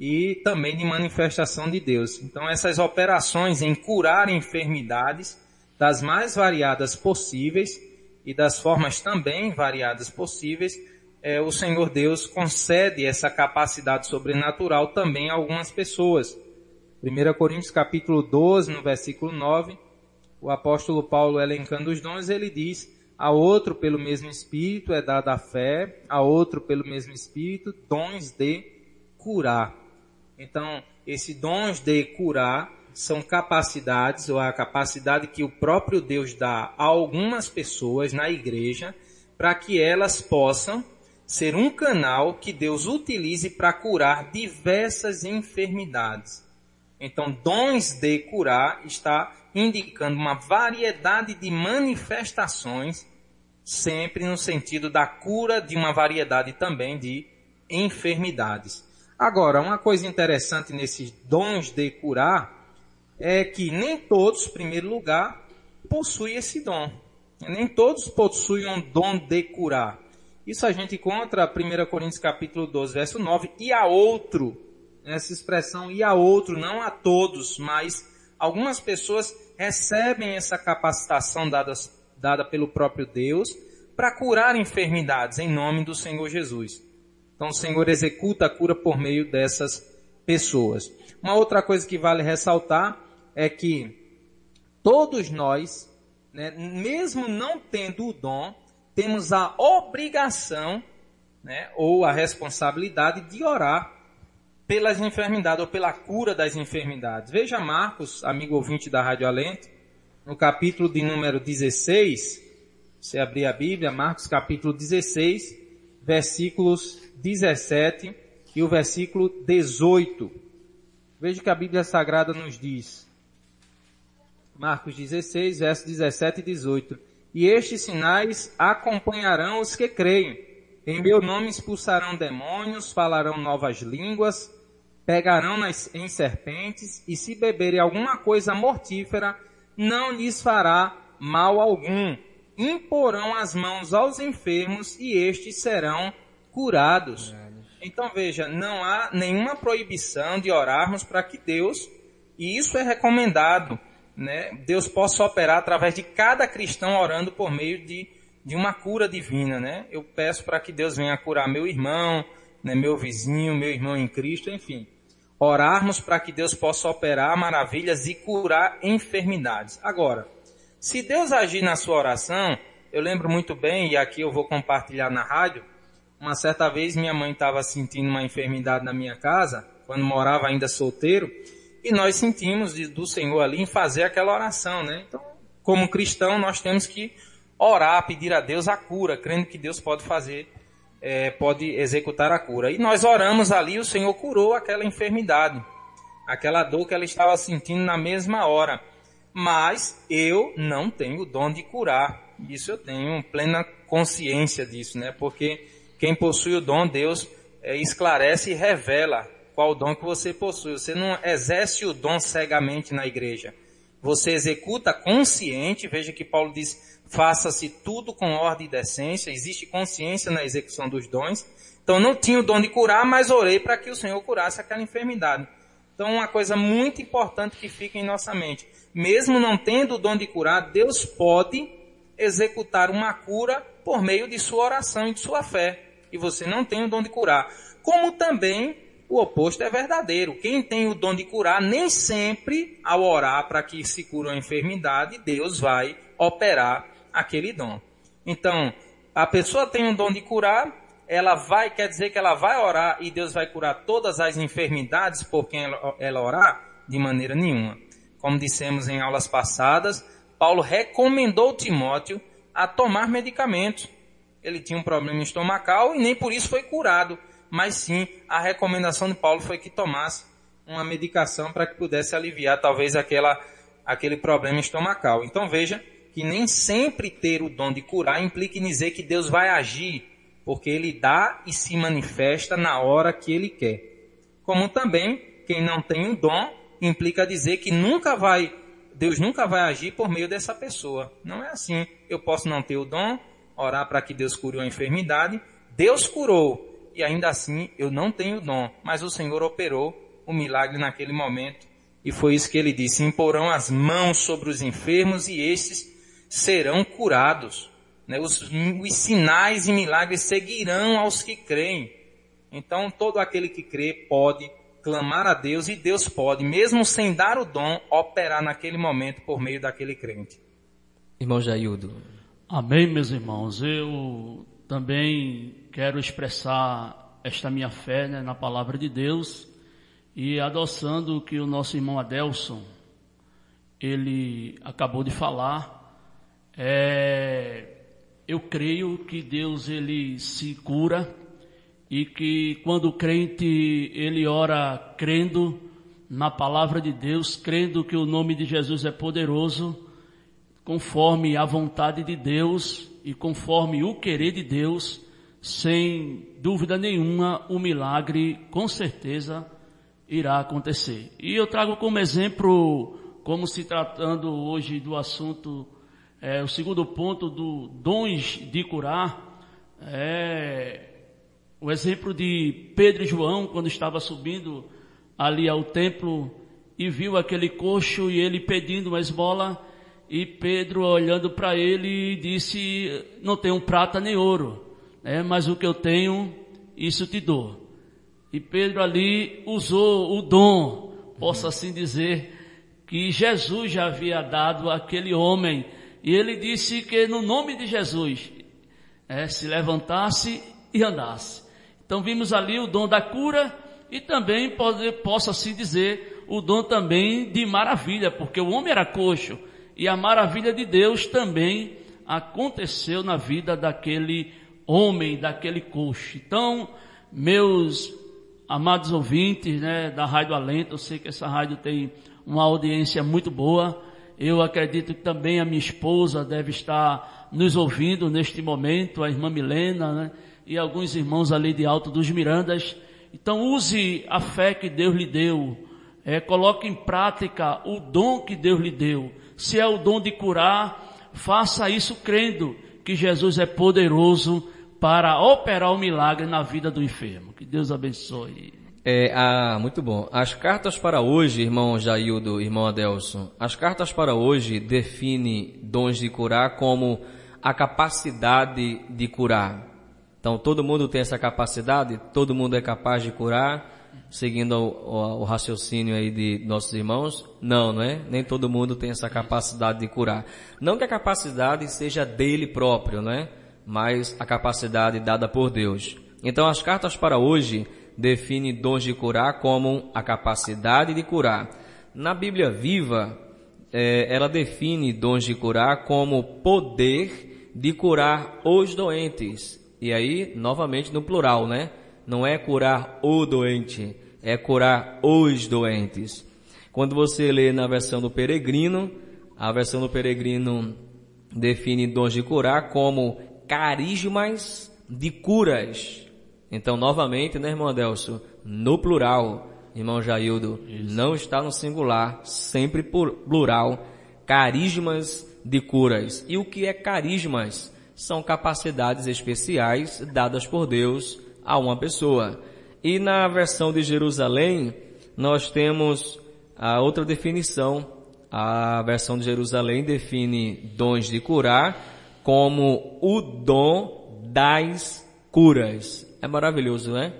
e também de manifestação de Deus. Então, essas operações em curar enfermidades das mais variadas possíveis e das formas também variadas possíveis, é, o Senhor Deus concede essa capacidade sobrenatural também a algumas pessoas. 1 Coríntios capítulo 12, no versículo 9, o apóstolo Paulo elencando os dons, ele diz, a outro pelo mesmo Espírito é dada a fé, a outro pelo mesmo Espírito dons de curar. Então, esses dons de curar são capacidades, ou a capacidade que o próprio Deus dá a algumas pessoas na igreja, para que elas possam ser um canal que Deus utilize para curar diversas enfermidades. Então, dons de curar está indicando uma variedade de manifestações, sempre no sentido da cura de uma variedade também de enfermidades. Agora, uma coisa interessante nesses dons de curar é que nem todos, em primeiro lugar, possuem esse dom. Nem todos possuem um dom de curar. Isso a gente encontra 1 Coríntios capítulo 12, verso 9, e a outro, essa expressão e a outro, não a todos, mas algumas pessoas recebem essa capacitação dada, dada pelo próprio Deus para curar enfermidades em nome do Senhor Jesus. Então o Senhor executa a cura por meio dessas pessoas. Uma outra coisa que vale ressaltar é que todos nós, né, mesmo não tendo o dom, temos a obrigação né, ou a responsabilidade de orar pelas enfermidades ou pela cura das enfermidades. Veja Marcos, amigo ouvinte da Rádio Alento, no capítulo de número 16, você abrir a Bíblia, Marcos capítulo 16, versículos 17 e o versículo 18. Veja que a Bíblia Sagrada nos diz. Marcos 16, versos 17 e 18. E estes sinais acompanharão os que creem. Em meu nome expulsarão demônios, falarão novas línguas, pegarão nas, em serpentes, e se beberem alguma coisa mortífera, não lhes fará mal algum. Imporão as mãos aos enfermos e estes serão curados. Então veja, não há nenhuma proibição de orarmos para que Deus, e isso é recomendado, né? Deus possa operar através de cada cristão orando por meio de, de uma cura divina, né? Eu peço para que Deus venha curar meu irmão, né, meu vizinho, meu irmão em Cristo, enfim orarmos para que Deus possa operar maravilhas e curar enfermidades. Agora, se Deus agir na sua oração, eu lembro muito bem, e aqui eu vou compartilhar na rádio, uma certa vez minha mãe estava sentindo uma enfermidade na minha casa, quando morava ainda solteiro, e nós sentimos do Senhor ali em fazer aquela oração, né? Então, como cristão, nós temos que orar, pedir a Deus a cura, crendo que Deus pode fazer é, pode executar a cura. E nós oramos ali, o Senhor curou aquela enfermidade, aquela dor que ela estava sentindo na mesma hora. Mas eu não tenho o dom de curar. Isso eu tenho plena consciência disso, né? Porque quem possui o dom, Deus é, esclarece e revela qual dom que você possui. Você não exerce o dom cegamente na igreja. Você executa consciente, veja que Paulo diz, faça-se tudo com ordem e decência, existe consciência na execução dos dons. Então não tinha o dom de curar, mas orei para que o Senhor curasse aquela enfermidade. Então uma coisa muito importante que fica em nossa mente, mesmo não tendo o dom de curar, Deus pode executar uma cura por meio de sua oração e de sua fé. E você não tem o dom de curar. Como também o oposto é verdadeiro. Quem tem o dom de curar, nem sempre ao orar para que se cure uma enfermidade, Deus vai operar aquele dom. Então, a pessoa tem um dom de curar, ela vai, quer dizer que ela vai orar e Deus vai curar todas as enfermidades por quem ela, orar? De maneira nenhuma. Como dissemos em aulas passadas, Paulo recomendou Timóteo a tomar medicamentos. Ele tinha um problema estomacal e nem por isso foi curado, mas sim a recomendação de Paulo foi que tomasse uma medicação para que pudesse aliviar talvez aquela, aquele problema estomacal. Então veja que nem sempre ter o dom de curar implica em dizer que Deus vai agir, porque Ele dá e se manifesta na hora que Ele quer. Como também, quem não tem o dom implica dizer que nunca vai, Deus nunca vai agir por meio dessa pessoa. Não é assim. Eu posso não ter o dom, orar para que Deus cure uma enfermidade, Deus curou, e ainda assim eu não tenho o dom, mas o Senhor operou o milagre naquele momento. E foi isso que ele disse: imporão as mãos sobre os enfermos e estes serão curados. Né? Os, os sinais e milagres seguirão aos que creem. Então, todo aquele que crê pode clamar a Deus e Deus pode, mesmo sem dar o dom, operar naquele momento por meio daquele crente. Irmão Jaildo. Amém, meus irmãos. Eu também quero expressar esta minha fé né, na palavra de Deus e adoçando o que o nosso irmão Adelson ele acabou de falar é, eu creio que Deus ele se cura e que quando o crente ele ora crendo na palavra de Deus, crendo que o nome de Jesus é poderoso, conforme a vontade de Deus e conforme o querer de Deus, sem dúvida nenhuma, o milagre com certeza irá acontecer. E eu trago como exemplo, como se tratando hoje do assunto é, o segundo ponto do dons de curar é o exemplo de Pedro e João quando estava subindo ali ao templo e viu aquele coxo e ele pedindo uma esmola e Pedro olhando para ele disse não tenho prata nem ouro, né, mas o que eu tenho isso te dou. E Pedro ali usou o dom, posso assim dizer, que Jesus já havia dado àquele homem. E ele disse que no nome de Jesus é, se levantasse e andasse. Então vimos ali o dom da cura e também pode, posso assim dizer o dom também de maravilha, porque o homem era coxo e a maravilha de Deus também aconteceu na vida daquele homem, daquele coxo. Então, meus amados ouvintes, né, da Rádio Alento, eu sei que essa rádio tem uma audiência muito boa. Eu acredito que também a minha esposa deve estar nos ouvindo neste momento, a irmã Milena, né, e alguns irmãos ali de Alto dos Mirandas. Então use a fé que Deus lhe deu, é, coloque em prática o dom que Deus lhe deu. Se é o dom de curar, faça isso crendo que Jesus é poderoso para operar o milagre na vida do enfermo. Que Deus abençoe. É, ah, muito bom. As cartas para hoje, irmão Jaildo, irmão Adelson, as cartas para hoje definem dons de curar como a capacidade de curar. Então, todo mundo tem essa capacidade, todo mundo é capaz de curar seguindo o, o, o, raciocínio aí de nossos irmãos, não, não é? Nem todo mundo tem essa capacidade de curar. Não que a capacidade seja dele próprio, não é? Mas a capacidade dada por Deus. Então as cartas para hoje definem dons de curar como a capacidade de curar. Na Bíblia Viva, é, ela define dons de curar como poder de curar os doentes. E aí, novamente no plural, né? não é curar o doente, é curar os doentes. Quando você lê na versão do peregrino, a versão do peregrino define dons de curar como carismas de curas. Então, novamente, né, irmão Adelso? No plural, irmão Jaildo, Isso. não está no singular, sempre por plural, carismas de curas. E o que é carismas? São capacidades especiais dadas por Deus a uma pessoa. E na versão de Jerusalém, nós temos a outra definição. A versão de Jerusalém define dons de curar como o dom das curas. É maravilhoso, né?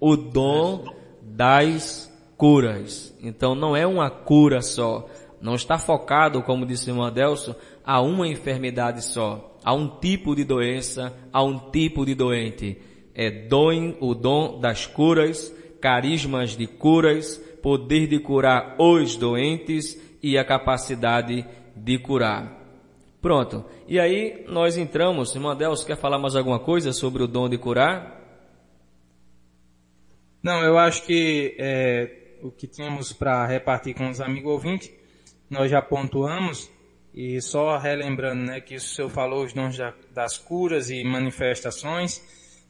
O dom das curas. Então não é uma cura só. Não está focado, como disse o irmão Adelso, a uma enfermidade só, a um tipo de doença, a um tipo de doente é dom, o dom das curas, carismas de curas, poder de curar os doentes e a capacidade de curar. Pronto. E aí nós entramos, irmão Deus, quer falar mais alguma coisa sobre o dom de curar? Não, eu acho que é, o que tínhamos para repartir com os amigos ouvintes, nós já pontuamos, e só relembrando né, que o senhor falou os dons das curas e manifestações,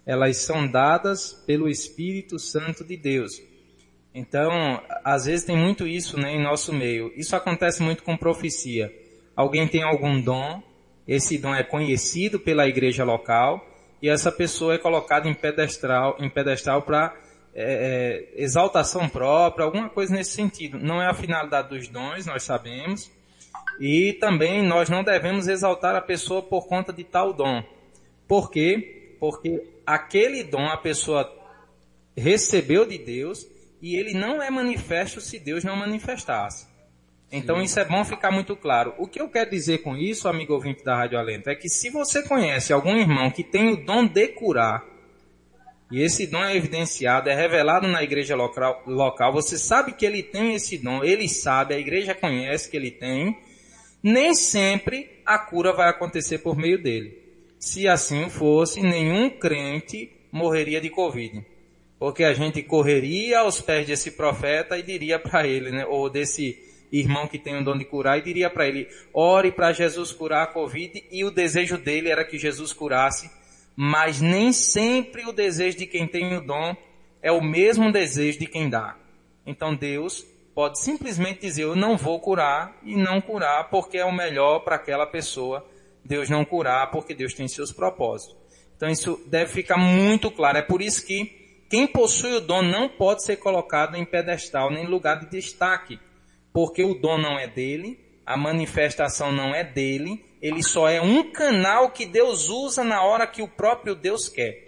elas são dadas pelo Espírito Santo de Deus. Então, às vezes tem muito isso né, em nosso meio. Isso acontece muito com profecia. Alguém tem algum dom, esse dom é conhecido pela igreja local e essa pessoa é colocada em pedestal, em pedestal para é, é, exaltação própria, alguma coisa nesse sentido. Não é a finalidade dos dons, nós sabemos. E também nós não devemos exaltar a pessoa por conta de tal dom. Por quê? Porque aquele dom a pessoa recebeu de Deus e ele não é manifesto se Deus não manifestasse. Então Sim. isso é bom ficar muito claro. O que eu quero dizer com isso, amigo ouvinte da Rádio Alento, é que se você conhece algum irmão que tem o dom de curar, e esse dom é evidenciado, é revelado na igreja local, local, você sabe que ele tem esse dom, ele sabe, a igreja conhece que ele tem, nem sempre a cura vai acontecer por meio dele. Se assim fosse, nenhum crente morreria de Covid. Porque a gente correria aos pés desse profeta e diria para ele, né, ou desse irmão que tem o dom de curar, e diria para ele, ore para Jesus curar a Covid, e o desejo dele era que Jesus curasse, mas nem sempre o desejo de quem tem o dom é o mesmo desejo de quem dá. Então Deus pode simplesmente dizer, eu não vou curar, e não curar porque é o melhor para aquela pessoa Deus não curar, porque Deus tem seus propósitos. Então isso deve ficar muito claro. É por isso que quem possui o dom não pode ser colocado em pedestal, nem lugar de destaque. Porque o dom não é dele, a manifestação não é dele, ele só é um canal que Deus usa na hora que o próprio Deus quer.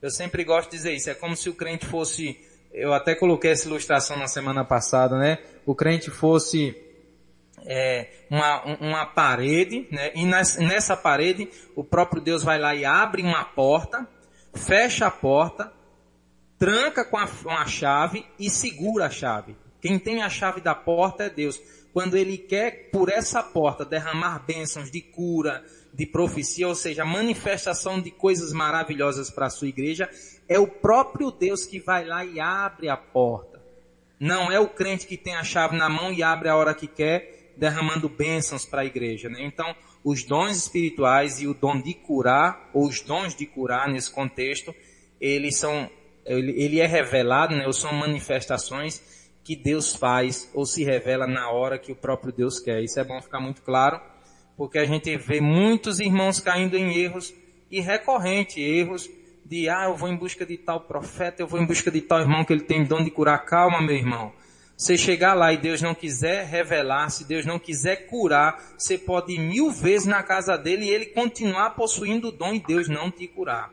Eu sempre gosto de dizer isso. É como se o crente fosse, eu até coloquei essa ilustração na semana passada, né? O crente fosse é, uma, uma parede, né? E nessa parede o próprio Deus vai lá e abre uma porta, fecha a porta, tranca com a, com a chave e segura a chave. Quem tem a chave da porta é Deus. Quando Ele quer por essa porta derramar bênçãos de cura, de profecia, ou seja, manifestação de coisas maravilhosas para a sua igreja, é o próprio Deus que vai lá e abre a porta. Não é o crente que tem a chave na mão e abre a hora que quer, derramando bênçãos para a igreja. Né? Então, os dons espirituais e o dom de curar, ou os dons de curar nesse contexto, eles são, ele, ele é revelado, né? ou são manifestações que Deus faz ou se revela na hora que o próprio Deus quer. Isso é bom ficar muito claro porque a gente vê muitos irmãos caindo em erros e recorrente erros de ah, eu vou em busca de tal profeta, eu vou em busca de tal irmão que ele tem dom de curar. Calma, meu irmão. Você chegar lá e Deus não quiser revelar, se Deus não quiser curar, você pode ir mil vezes na casa dele e ele continuar possuindo o dom e Deus não te curar.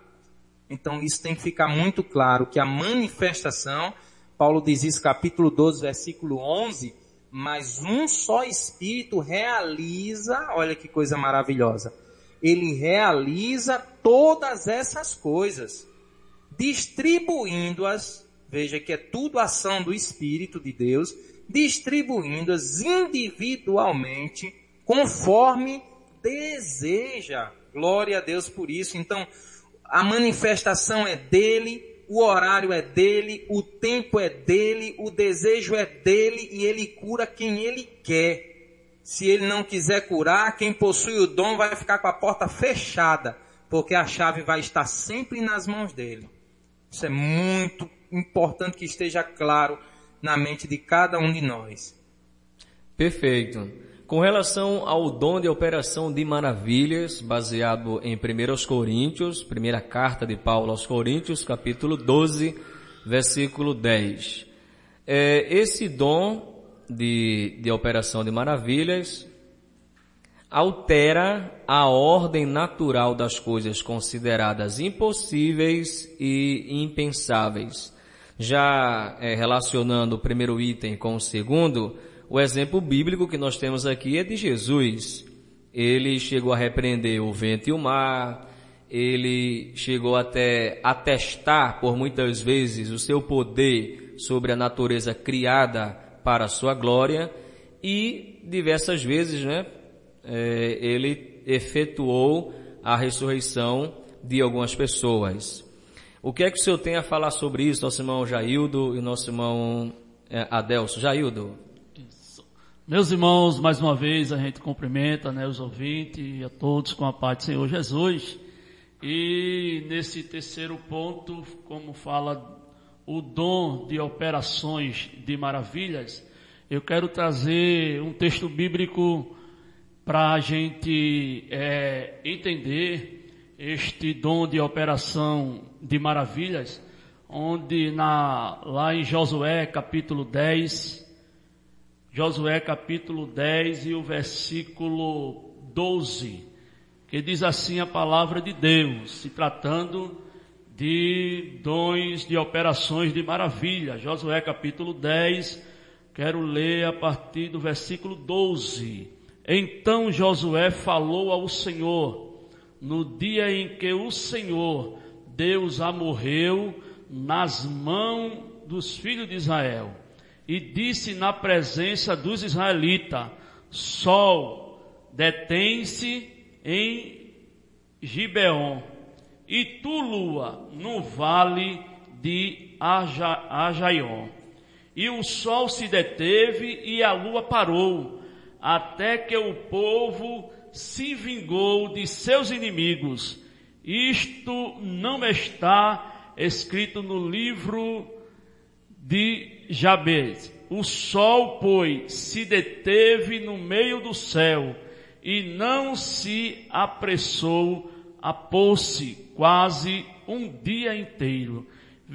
Então isso tem que ficar muito claro que a manifestação, Paulo diz isso capítulo 12, versículo 11, mas um só Espírito realiza, olha que coisa maravilhosa, ele realiza todas essas coisas, distribuindo-as, veja que é tudo ação do Espírito de Deus, distribuindo-as individualmente, conforme deseja. Glória a Deus por isso. Então, a manifestação é dele, o horário é dele, o tempo é dele, o desejo é dele e ele cura quem ele quer. Se ele não quiser curar, quem possui o dom vai ficar com a porta fechada, porque a chave vai estar sempre nas mãos dele. Isso é muito importante que esteja claro na mente de cada um de nós. Perfeito. Com relação ao dom de operação de maravilhas, baseado em 1 Coríntios, primeira carta de Paulo aos Coríntios, capítulo 12, versículo 10. É, esse dom de, de operação de maravilhas altera a ordem natural das coisas consideradas impossíveis e impensáveis. Já é, relacionando o primeiro item com o segundo, o exemplo bíblico que nós temos aqui é de Jesus. Ele chegou a repreender o vento e o mar, ele chegou até a testar por muitas vezes o seu poder sobre a natureza criada para a sua glória e diversas vezes, né, é, ele efetuou a ressurreição de algumas pessoas. O que é que o senhor tem a falar sobre isso, nosso irmão Jaildo e nosso irmão é, Adelso? Jaildo. Meus irmãos, mais uma vez a gente cumprimenta né, os ouvintes e a todos com a paz do Senhor Jesus. E nesse terceiro ponto, como fala o dom de operações de maravilhas, eu quero trazer um texto bíblico para a gente é, entender este dom de operação de maravilhas, onde na, lá em Josué capítulo 10, Josué capítulo 10 e o versículo 12, que diz assim a palavra de Deus, se tratando de dons de operações de maravilha. Josué capítulo 10, quero ler a partir do versículo 12. Então Josué falou ao Senhor, no dia em que o Senhor, Deus, a morreu nas mãos dos filhos de Israel e disse na presença dos israelitas: Sol, detém-se em Gibeon, e tu, lua, no vale de Ajaion. E o sol se deteve e a lua parou, até que o povo se vingou de seus inimigos. Isto não está escrito no livro de Jabez. O sol, pois, se deteve no meio do céu e não se apressou a pôr-se quase um dia inteiro.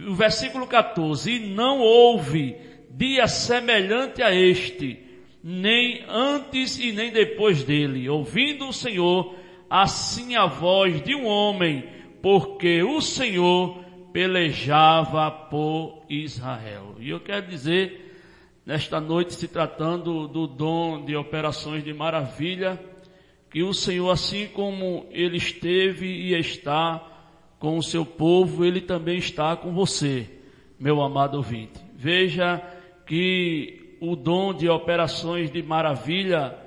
O versículo 14, e não houve dia semelhante a este, nem antes e nem depois dele, ouvindo o Senhor, assim a voz de um homem, porque o Senhor pelejava por Israel. E eu quero dizer, nesta noite, se tratando do dom de operações de maravilha, que o Senhor, assim como Ele esteve e está com o seu povo, Ele também está com você, meu amado ouvinte. Veja que o dom de operações de maravilha,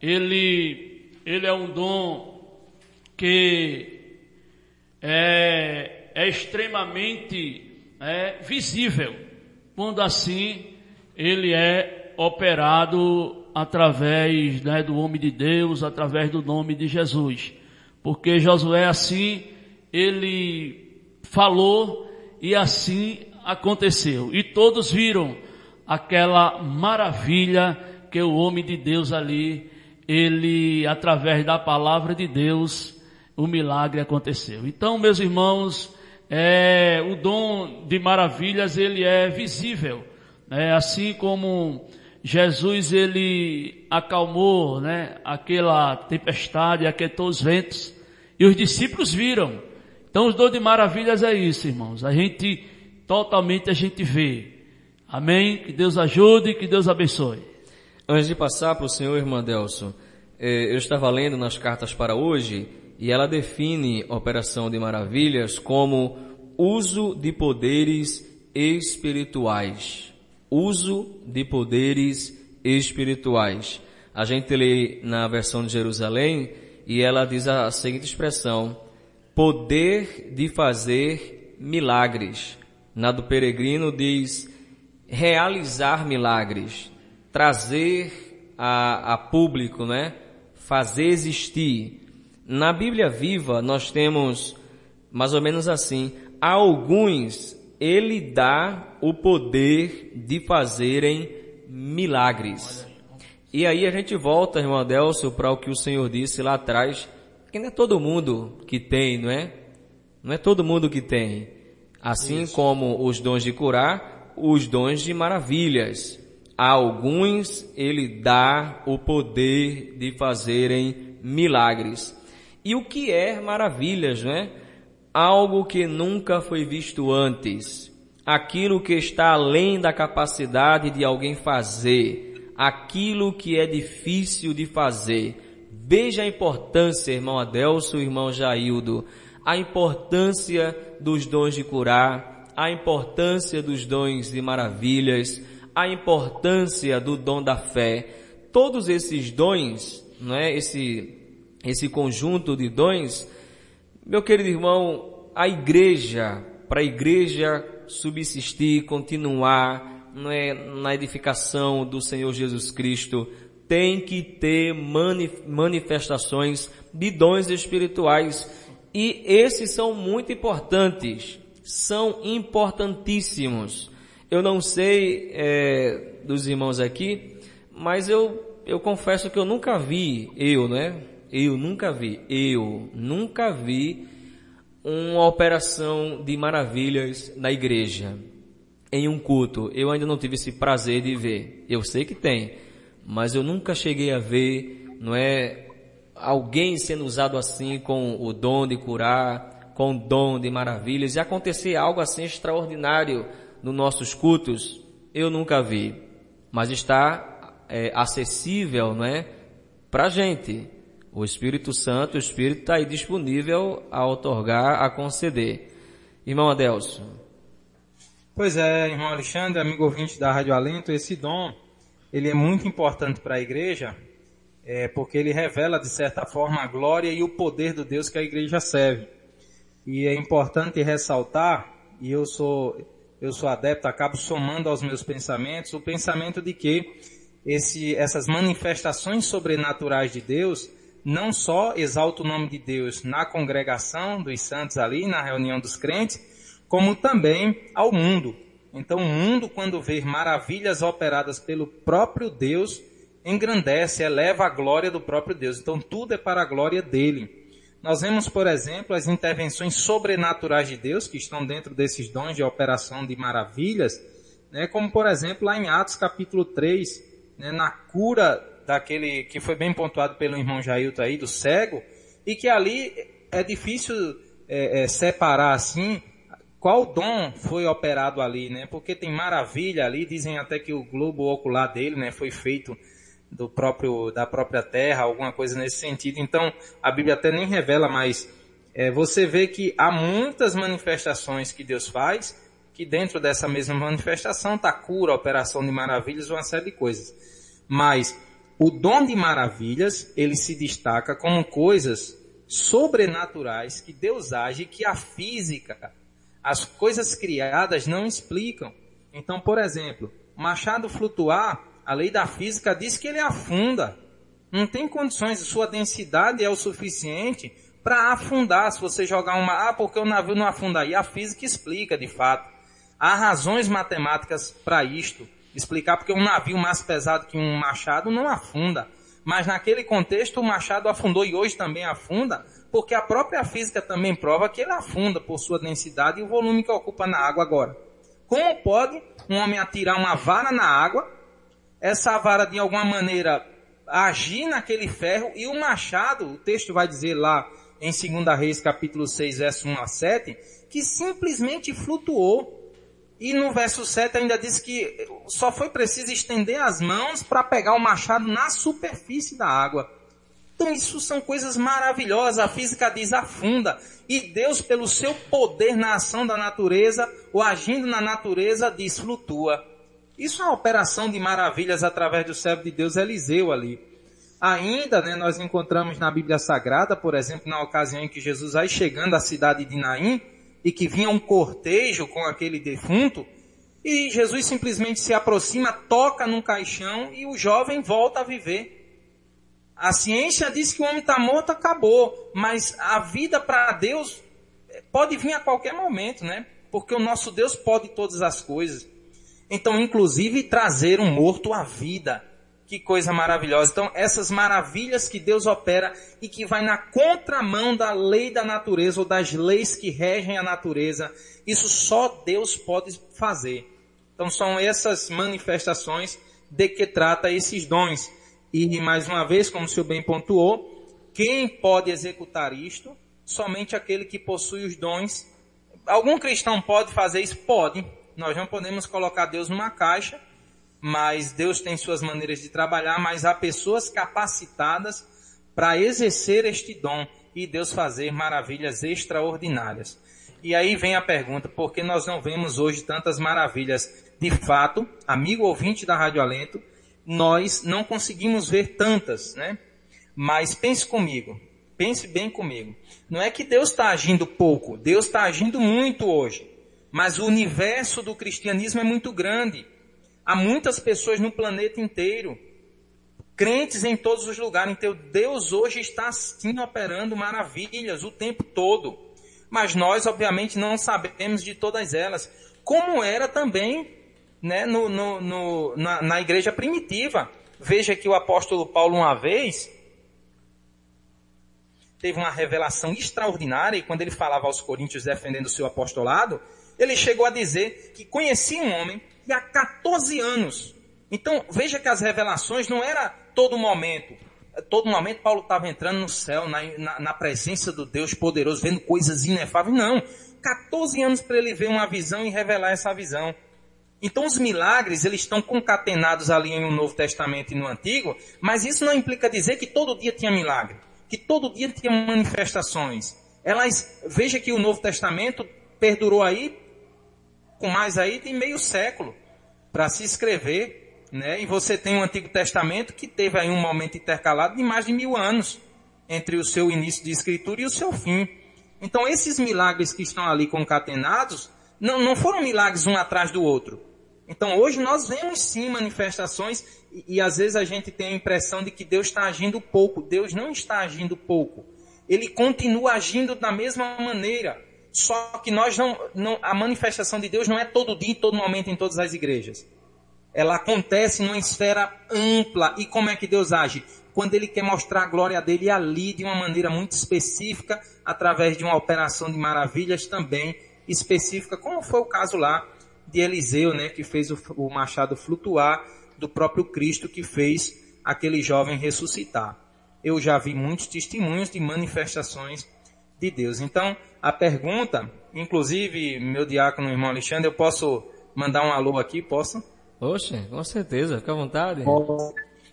ele, ele é um dom que é, é extremamente é, visível, quando assim ele é operado através né, do homem de Deus, através do nome de Jesus. Porque Josué assim, ele falou e assim aconteceu. E todos viram aquela maravilha que o homem de Deus ali, ele, através da palavra de Deus, o milagre aconteceu. Então, meus irmãos, é, o dom de maravilhas, ele é visível. Né? Assim como Jesus, ele acalmou, né, aquela tempestade, aquietou os ventos, e os discípulos viram. Então, os dons de maravilhas é isso, irmãos. A gente, totalmente a gente vê. Amém? Que Deus ajude que Deus abençoe. Antes de passar para o Senhor, irmã Delson, eh, eu estava lendo nas cartas para hoje e ela define operação de maravilhas como uso de poderes espirituais. Uso de poderes espirituais. A gente lê na versão de Jerusalém e ela diz a seguinte expressão: poder de fazer milagres. Na do peregrino diz realizar milagres, trazer a, a público, né? Fazer existir. Na Bíblia viva nós temos mais ou menos assim, a alguns ele dá o poder de fazerem milagres. E aí a gente volta, irmão Adelso, para o que o Senhor disse lá atrás, que não é todo mundo que tem, não é? Não é todo mundo que tem. Assim Isso. como os dons de curar, os dons de maravilhas. A alguns ele dá o poder de fazerem milagres. E o que é maravilhas, não é? Algo que nunca foi visto antes. Aquilo que está além da capacidade de alguém fazer. Aquilo que é difícil de fazer. Veja a importância, irmão Adelso, irmão Jaildo, a importância dos dons de curar, a importância dos dons de maravilhas, a importância do dom da fé. Todos esses dons, não é? Esse, esse conjunto de dons, meu querido irmão, a igreja, para a igreja subsistir, continuar, na edificação do Senhor Jesus Cristo, tem que ter manifestações de dons espirituais. E esses são muito importantes são importantíssimos. Eu não sei é, dos irmãos aqui, mas eu, eu confesso que eu nunca vi, eu, né? Eu nunca vi, eu nunca vi uma operação de maravilhas na igreja, em um culto. Eu ainda não tive esse prazer de ver. Eu sei que tem, mas eu nunca cheguei a ver, não é, alguém sendo usado assim com o dom de curar, com dom de maravilhas e acontecer algo assim extraordinário nos nossos cultos, eu nunca vi. Mas está é, acessível, não é? Para gente. O Espírito Santo, o Espírito está aí disponível a otorgar, a conceder. Irmão Adelso. Pois é, irmão Alexandre, amigo ouvinte da Rádio Alento, esse dom, ele é muito importante para a igreja, é, porque ele revela, de certa forma, a glória e o poder do Deus que a igreja serve. E é importante ressaltar, e eu sou, eu sou adepto, acabo somando aos meus pensamentos, o pensamento de que esse, essas manifestações sobrenaturais de Deus não só exaltam o nome de Deus na congregação dos santos ali, na reunião dos crentes, como também ao mundo. Então o mundo, quando vê maravilhas operadas pelo próprio Deus, engrandece, eleva a glória do próprio Deus. Então tudo é para a glória dele. Nós vemos, por exemplo, as intervenções sobrenaturais de Deus que estão dentro desses dons de operação de maravilhas, né, como por exemplo lá em Atos capítulo 3, né, na cura daquele que foi bem pontuado pelo irmão Jailton aí, do cego, e que ali é difícil é, é, separar assim qual dom foi operado ali, né? Porque tem maravilha ali, dizem até que o globo ocular dele, né, foi feito do próprio da própria terra, alguma coisa nesse sentido. Então, a Bíblia até nem revela, mas é, você vê que há muitas manifestações que Deus faz, que dentro dessa mesma manifestação está cura, operação de maravilhas, uma série de coisas. Mas o dom de maravilhas, ele se destaca como coisas sobrenaturais que Deus age, que a física, as coisas criadas não explicam. Então, por exemplo, machado flutuar, a lei da física diz que ele afunda. Não tem condições, sua densidade é o suficiente para afundar. Se você jogar uma, ah, porque o navio não afunda aí, a física explica de fato. Há razões matemáticas para isto, explicar porque um navio mais pesado que um machado não afunda. Mas naquele contexto o machado afundou e hoje também afunda, porque a própria física também prova que ele afunda por sua densidade e o volume que ocupa na água agora. Como pode um homem atirar uma vara na água, essa vara de alguma maneira agir naquele ferro e o machado, o texto vai dizer lá em 2 Reis capítulo 6, verso 1 a 7, que simplesmente flutuou. E no verso 7 ainda diz que só foi preciso estender as mãos para pegar o machado na superfície da água. Então isso são coisas maravilhosas. A física diz afunda. E Deus, pelo seu poder na ação da natureza, ou agindo na natureza, diz flutua. Isso é uma operação de maravilhas através do servo de Deus Eliseu ali. Ainda, né, nós encontramos na Bíblia Sagrada, por exemplo, na ocasião em que Jesus vai chegando à cidade de Naim, e que vinha um cortejo com aquele defunto, e Jesus simplesmente se aproxima, toca num caixão e o jovem volta a viver. A ciência diz que o homem está morto, acabou, mas a vida para Deus pode vir a qualquer momento, né? Porque o nosso Deus pode todas as coisas. Então, inclusive, trazer um morto à vida. Que coisa maravilhosa. Então, essas maravilhas que Deus opera e que vai na contramão da lei da natureza ou das leis que regem a natureza, isso só Deus pode fazer. Então, são essas manifestações de que trata esses dons. E, mais uma vez, como o senhor bem pontuou, quem pode executar isto? Somente aquele que possui os dons. Algum cristão pode fazer isso? Pode. Nós não podemos colocar Deus numa caixa mas Deus tem suas maneiras de trabalhar, mas há pessoas capacitadas para exercer este dom e Deus fazer maravilhas extraordinárias. E aí vem a pergunta, por que nós não vemos hoje tantas maravilhas? De fato, amigo ouvinte da Rádio Alento, nós não conseguimos ver tantas, né? Mas pense comigo, pense bem comigo. Não é que Deus está agindo pouco, Deus está agindo muito hoje. Mas o universo do cristianismo é muito grande. Há muitas pessoas no planeta inteiro, crentes em todos os lugares. Então Deus hoje está assim operando maravilhas o tempo todo. Mas nós, obviamente, não sabemos de todas elas. Como era também né, no, no, no, na, na igreja primitiva. Veja que o apóstolo Paulo, uma vez, teve uma revelação extraordinária e quando ele falava aos coríntios defendendo o seu apostolado, ele chegou a dizer que conhecia um homem e há 14 anos. Então, veja que as revelações não era todo momento. Todo momento Paulo estava entrando no céu, na, na, na, presença do Deus poderoso, vendo coisas inefáveis. Não. 14 anos para ele ver uma visão e revelar essa visão. Então os milagres, eles estão concatenados ali no Novo Testamento e no Antigo, mas isso não implica dizer que todo dia tinha milagre, que todo dia tinha manifestações. Elas, veja que o Novo Testamento perdurou aí com mais aí de meio século para se escrever, né? E você tem o Antigo Testamento que teve aí um momento intercalado de mais de mil anos entre o seu início de escritura e o seu fim. Então esses milagres que estão ali concatenados não, não foram milagres um atrás do outro. Então hoje nós vemos sim manifestações e, e às vezes a gente tem a impressão de que Deus está agindo pouco. Deus não está agindo pouco. Ele continua agindo da mesma maneira. Só que nós não, não, a manifestação de Deus não é todo dia, todo momento em todas as igrejas. Ela acontece numa esfera ampla. E como é que Deus age? Quando Ele quer mostrar a glória dele ali de uma maneira muito específica, através de uma operação de maravilhas também específica, como foi o caso lá de Eliseu, né, que fez o, o machado flutuar, do próprio Cristo que fez aquele jovem ressuscitar. Eu já vi muitos testemunhos de manifestações de Deus. Então, a pergunta Inclusive, meu diácono, irmão Alexandre, eu posso mandar um alô aqui, posso? Oxe, com certeza, fica à vontade.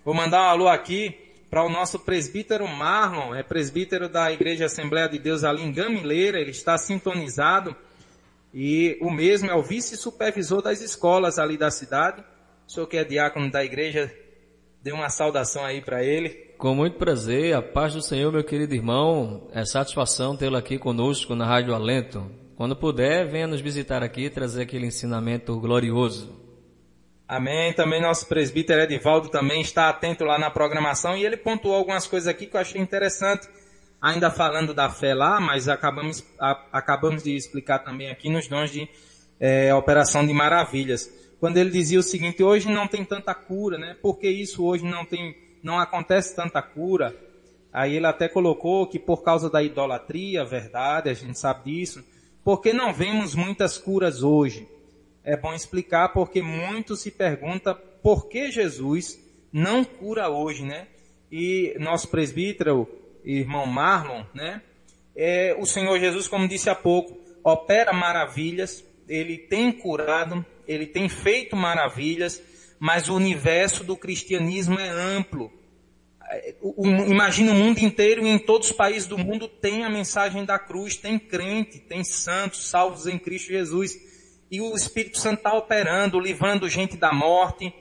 Vou mandar um alô aqui para o nosso presbítero Marlon, é presbítero da Igreja Assembleia de Deus ali em Gamileira, ele está sintonizado e o mesmo é o vice-supervisor das escolas ali da cidade. O senhor que é diácono da igreja, dê uma saudação aí para ele. Com muito prazer, a paz do Senhor, meu querido irmão. É satisfação tê-lo aqui conosco na Rádio Alento. Quando puder, venha nos visitar aqui e trazer aquele ensinamento glorioso. Amém. Também nosso presbítero Edivaldo também está atento lá na programação e ele pontuou algumas coisas aqui que eu achei interessante. Ainda falando da fé lá, mas acabamos, a, acabamos de explicar também aqui nos dons de é, operação de maravilhas. Quando ele dizia o seguinte, hoje não tem tanta cura, né? Por que isso hoje não tem, não acontece tanta cura? Aí ele até colocou que por causa da idolatria, verdade, a gente sabe disso, porque não vemos muitas curas hoje? É bom explicar porque muito se pergunta por que Jesus não cura hoje, né? E nosso presbítero, irmão Marlon, né? É, o Senhor Jesus, como disse há pouco, opera maravilhas, ele tem curado, ele tem feito maravilhas, mas o universo do cristianismo é amplo. Imagina o mundo inteiro e em todos os países do mundo tem a mensagem da cruz, tem crente, tem santos, salvos em Cristo Jesus. E o Espírito Santo está operando, livrando gente da morte.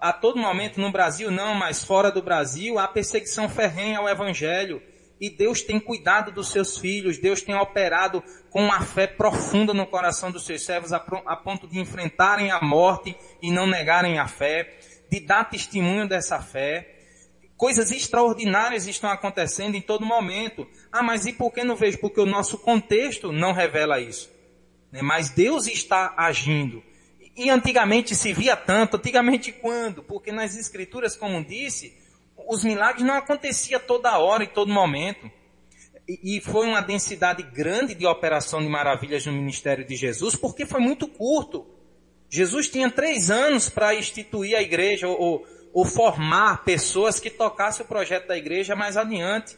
A todo momento, no Brasil não, mas fora do Brasil, há perseguição ferrenha ao Evangelho. E Deus tem cuidado dos seus filhos, Deus tem operado com uma fé profunda no coração dos seus servos, a ponto de enfrentarem a morte e não negarem a fé, de dar testemunho dessa fé. Coisas extraordinárias estão acontecendo em todo momento. Ah, mas e por que não vejo? Porque o nosso contexto não revela isso. Né? Mas Deus está agindo. E antigamente se via tanto. Antigamente quando? Porque nas escrituras, como disse, os milagres não aconteciam toda hora e todo momento. E, e foi uma densidade grande de operação de maravilhas no ministério de Jesus, porque foi muito curto. Jesus tinha três anos para instituir a igreja ou, ou formar pessoas que tocassem o projeto da igreja mais adiante.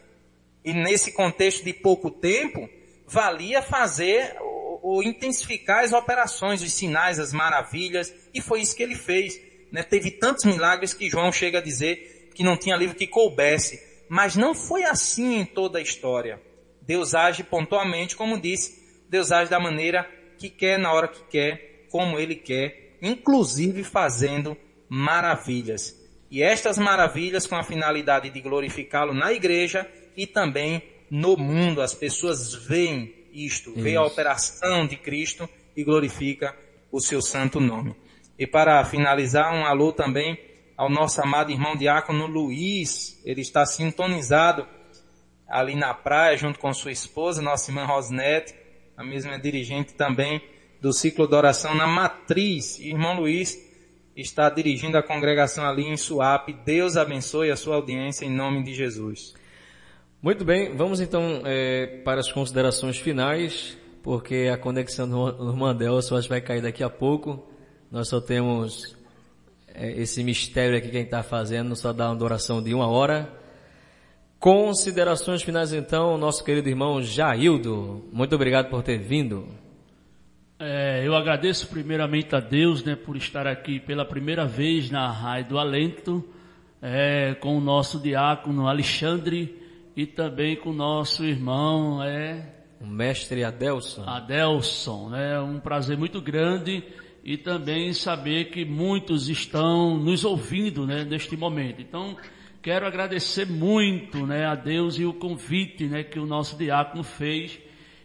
E nesse contexto de pouco tempo, valia fazer ou, intensificar as operações, os sinais, as maravilhas, e foi isso que ele fez. Né? Teve tantos milagres que João chega a dizer que não tinha livro que coubesse. Mas não foi assim em toda a história. Deus age pontualmente, como disse, Deus age da maneira que quer, na hora que quer, como Ele quer, inclusive fazendo maravilhas. E estas maravilhas com a finalidade de glorificá-lo na igreja e também no mundo. As pessoas veem isto, Isso. veem a operação de Cristo e glorifica o seu santo nome. E para finalizar, um alô também ao nosso amado irmão diácono Luiz. Ele está sintonizado ali na praia junto com sua esposa, nossa irmã Rosnete, a mesma dirigente também do ciclo de oração na Matriz. irmão Luiz está dirigindo a congregação ali em Suape. Deus abençoe a sua audiência em nome de Jesus. Muito bem, vamos então é, para as considerações finais, porque a conexão do irmão Adelson vai cair daqui a pouco. Nós só temos esse mistério aqui que a gente está fazendo, só dá uma oração de uma hora. Considerações finais então, nosso querido irmão Jaildo. Muito obrigado por ter vindo. É, eu agradeço primeiramente a Deus, né, por estar aqui pela primeira vez na Raio do Alento, é, com o nosso diácono Alexandre e também com o nosso irmão, é, o mestre Adelson. Adelson, né, um prazer muito grande e também saber que muitos estão nos ouvindo, né, neste momento. Então, quero agradecer muito, né, a Deus e o convite, né, que o nosso diácono fez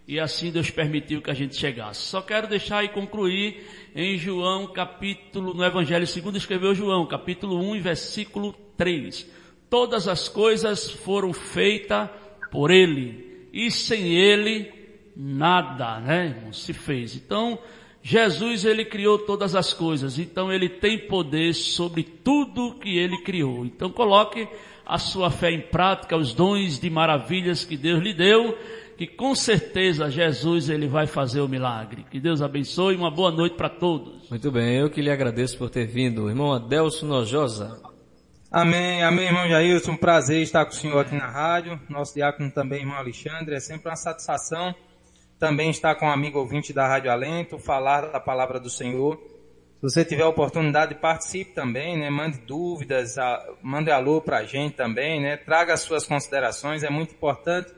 e assim Deus permitiu que a gente chegasse. Só quero deixar e concluir em João capítulo, no Evangelho segundo escreveu João, capítulo 1 versículo 3. Todas as coisas foram feitas por Ele e sem Ele nada, né, irmão, se fez. Então, Jesus ele criou todas as coisas, então ele tem poder sobre tudo que ele criou. Então coloque a sua fé em prática, os dons de maravilhas que Deus lhe deu que com certeza Jesus ele vai fazer o milagre. Que Deus abençoe e uma boa noite para todos. Muito bem, eu que lhe agradeço por ter vindo. Irmão Adelso Nojosa. Amém, amém, irmão Jailson. Um prazer estar com o senhor aqui na rádio. Nosso diácono também, irmão Alexandre. É sempre uma satisfação também estar com um amigo ouvinte da Rádio Alento, falar da palavra do Senhor. Se você tiver a oportunidade, participe também, né? Mande dúvidas, a, mande alô para a gente também, né? Traga as suas considerações, é muito importante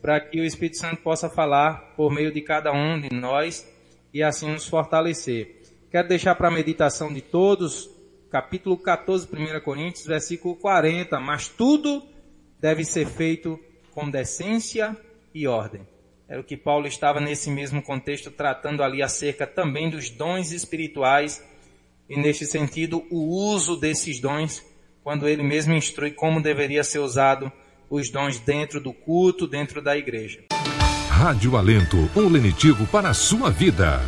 para que o Espírito Santo possa falar por meio de cada um de nós e assim nos fortalecer. Quero deixar para a meditação de todos, capítulo 14, 1 Coríntios, versículo 40. Mas tudo deve ser feito com decência e ordem. Era o que Paulo estava nesse mesmo contexto tratando ali acerca também dos dons espirituais e neste sentido o uso desses dons, quando ele mesmo instrui como deveria ser usado os dons dentro do culto, dentro da igreja. Rádio Alento, um lenitivo para a sua vida.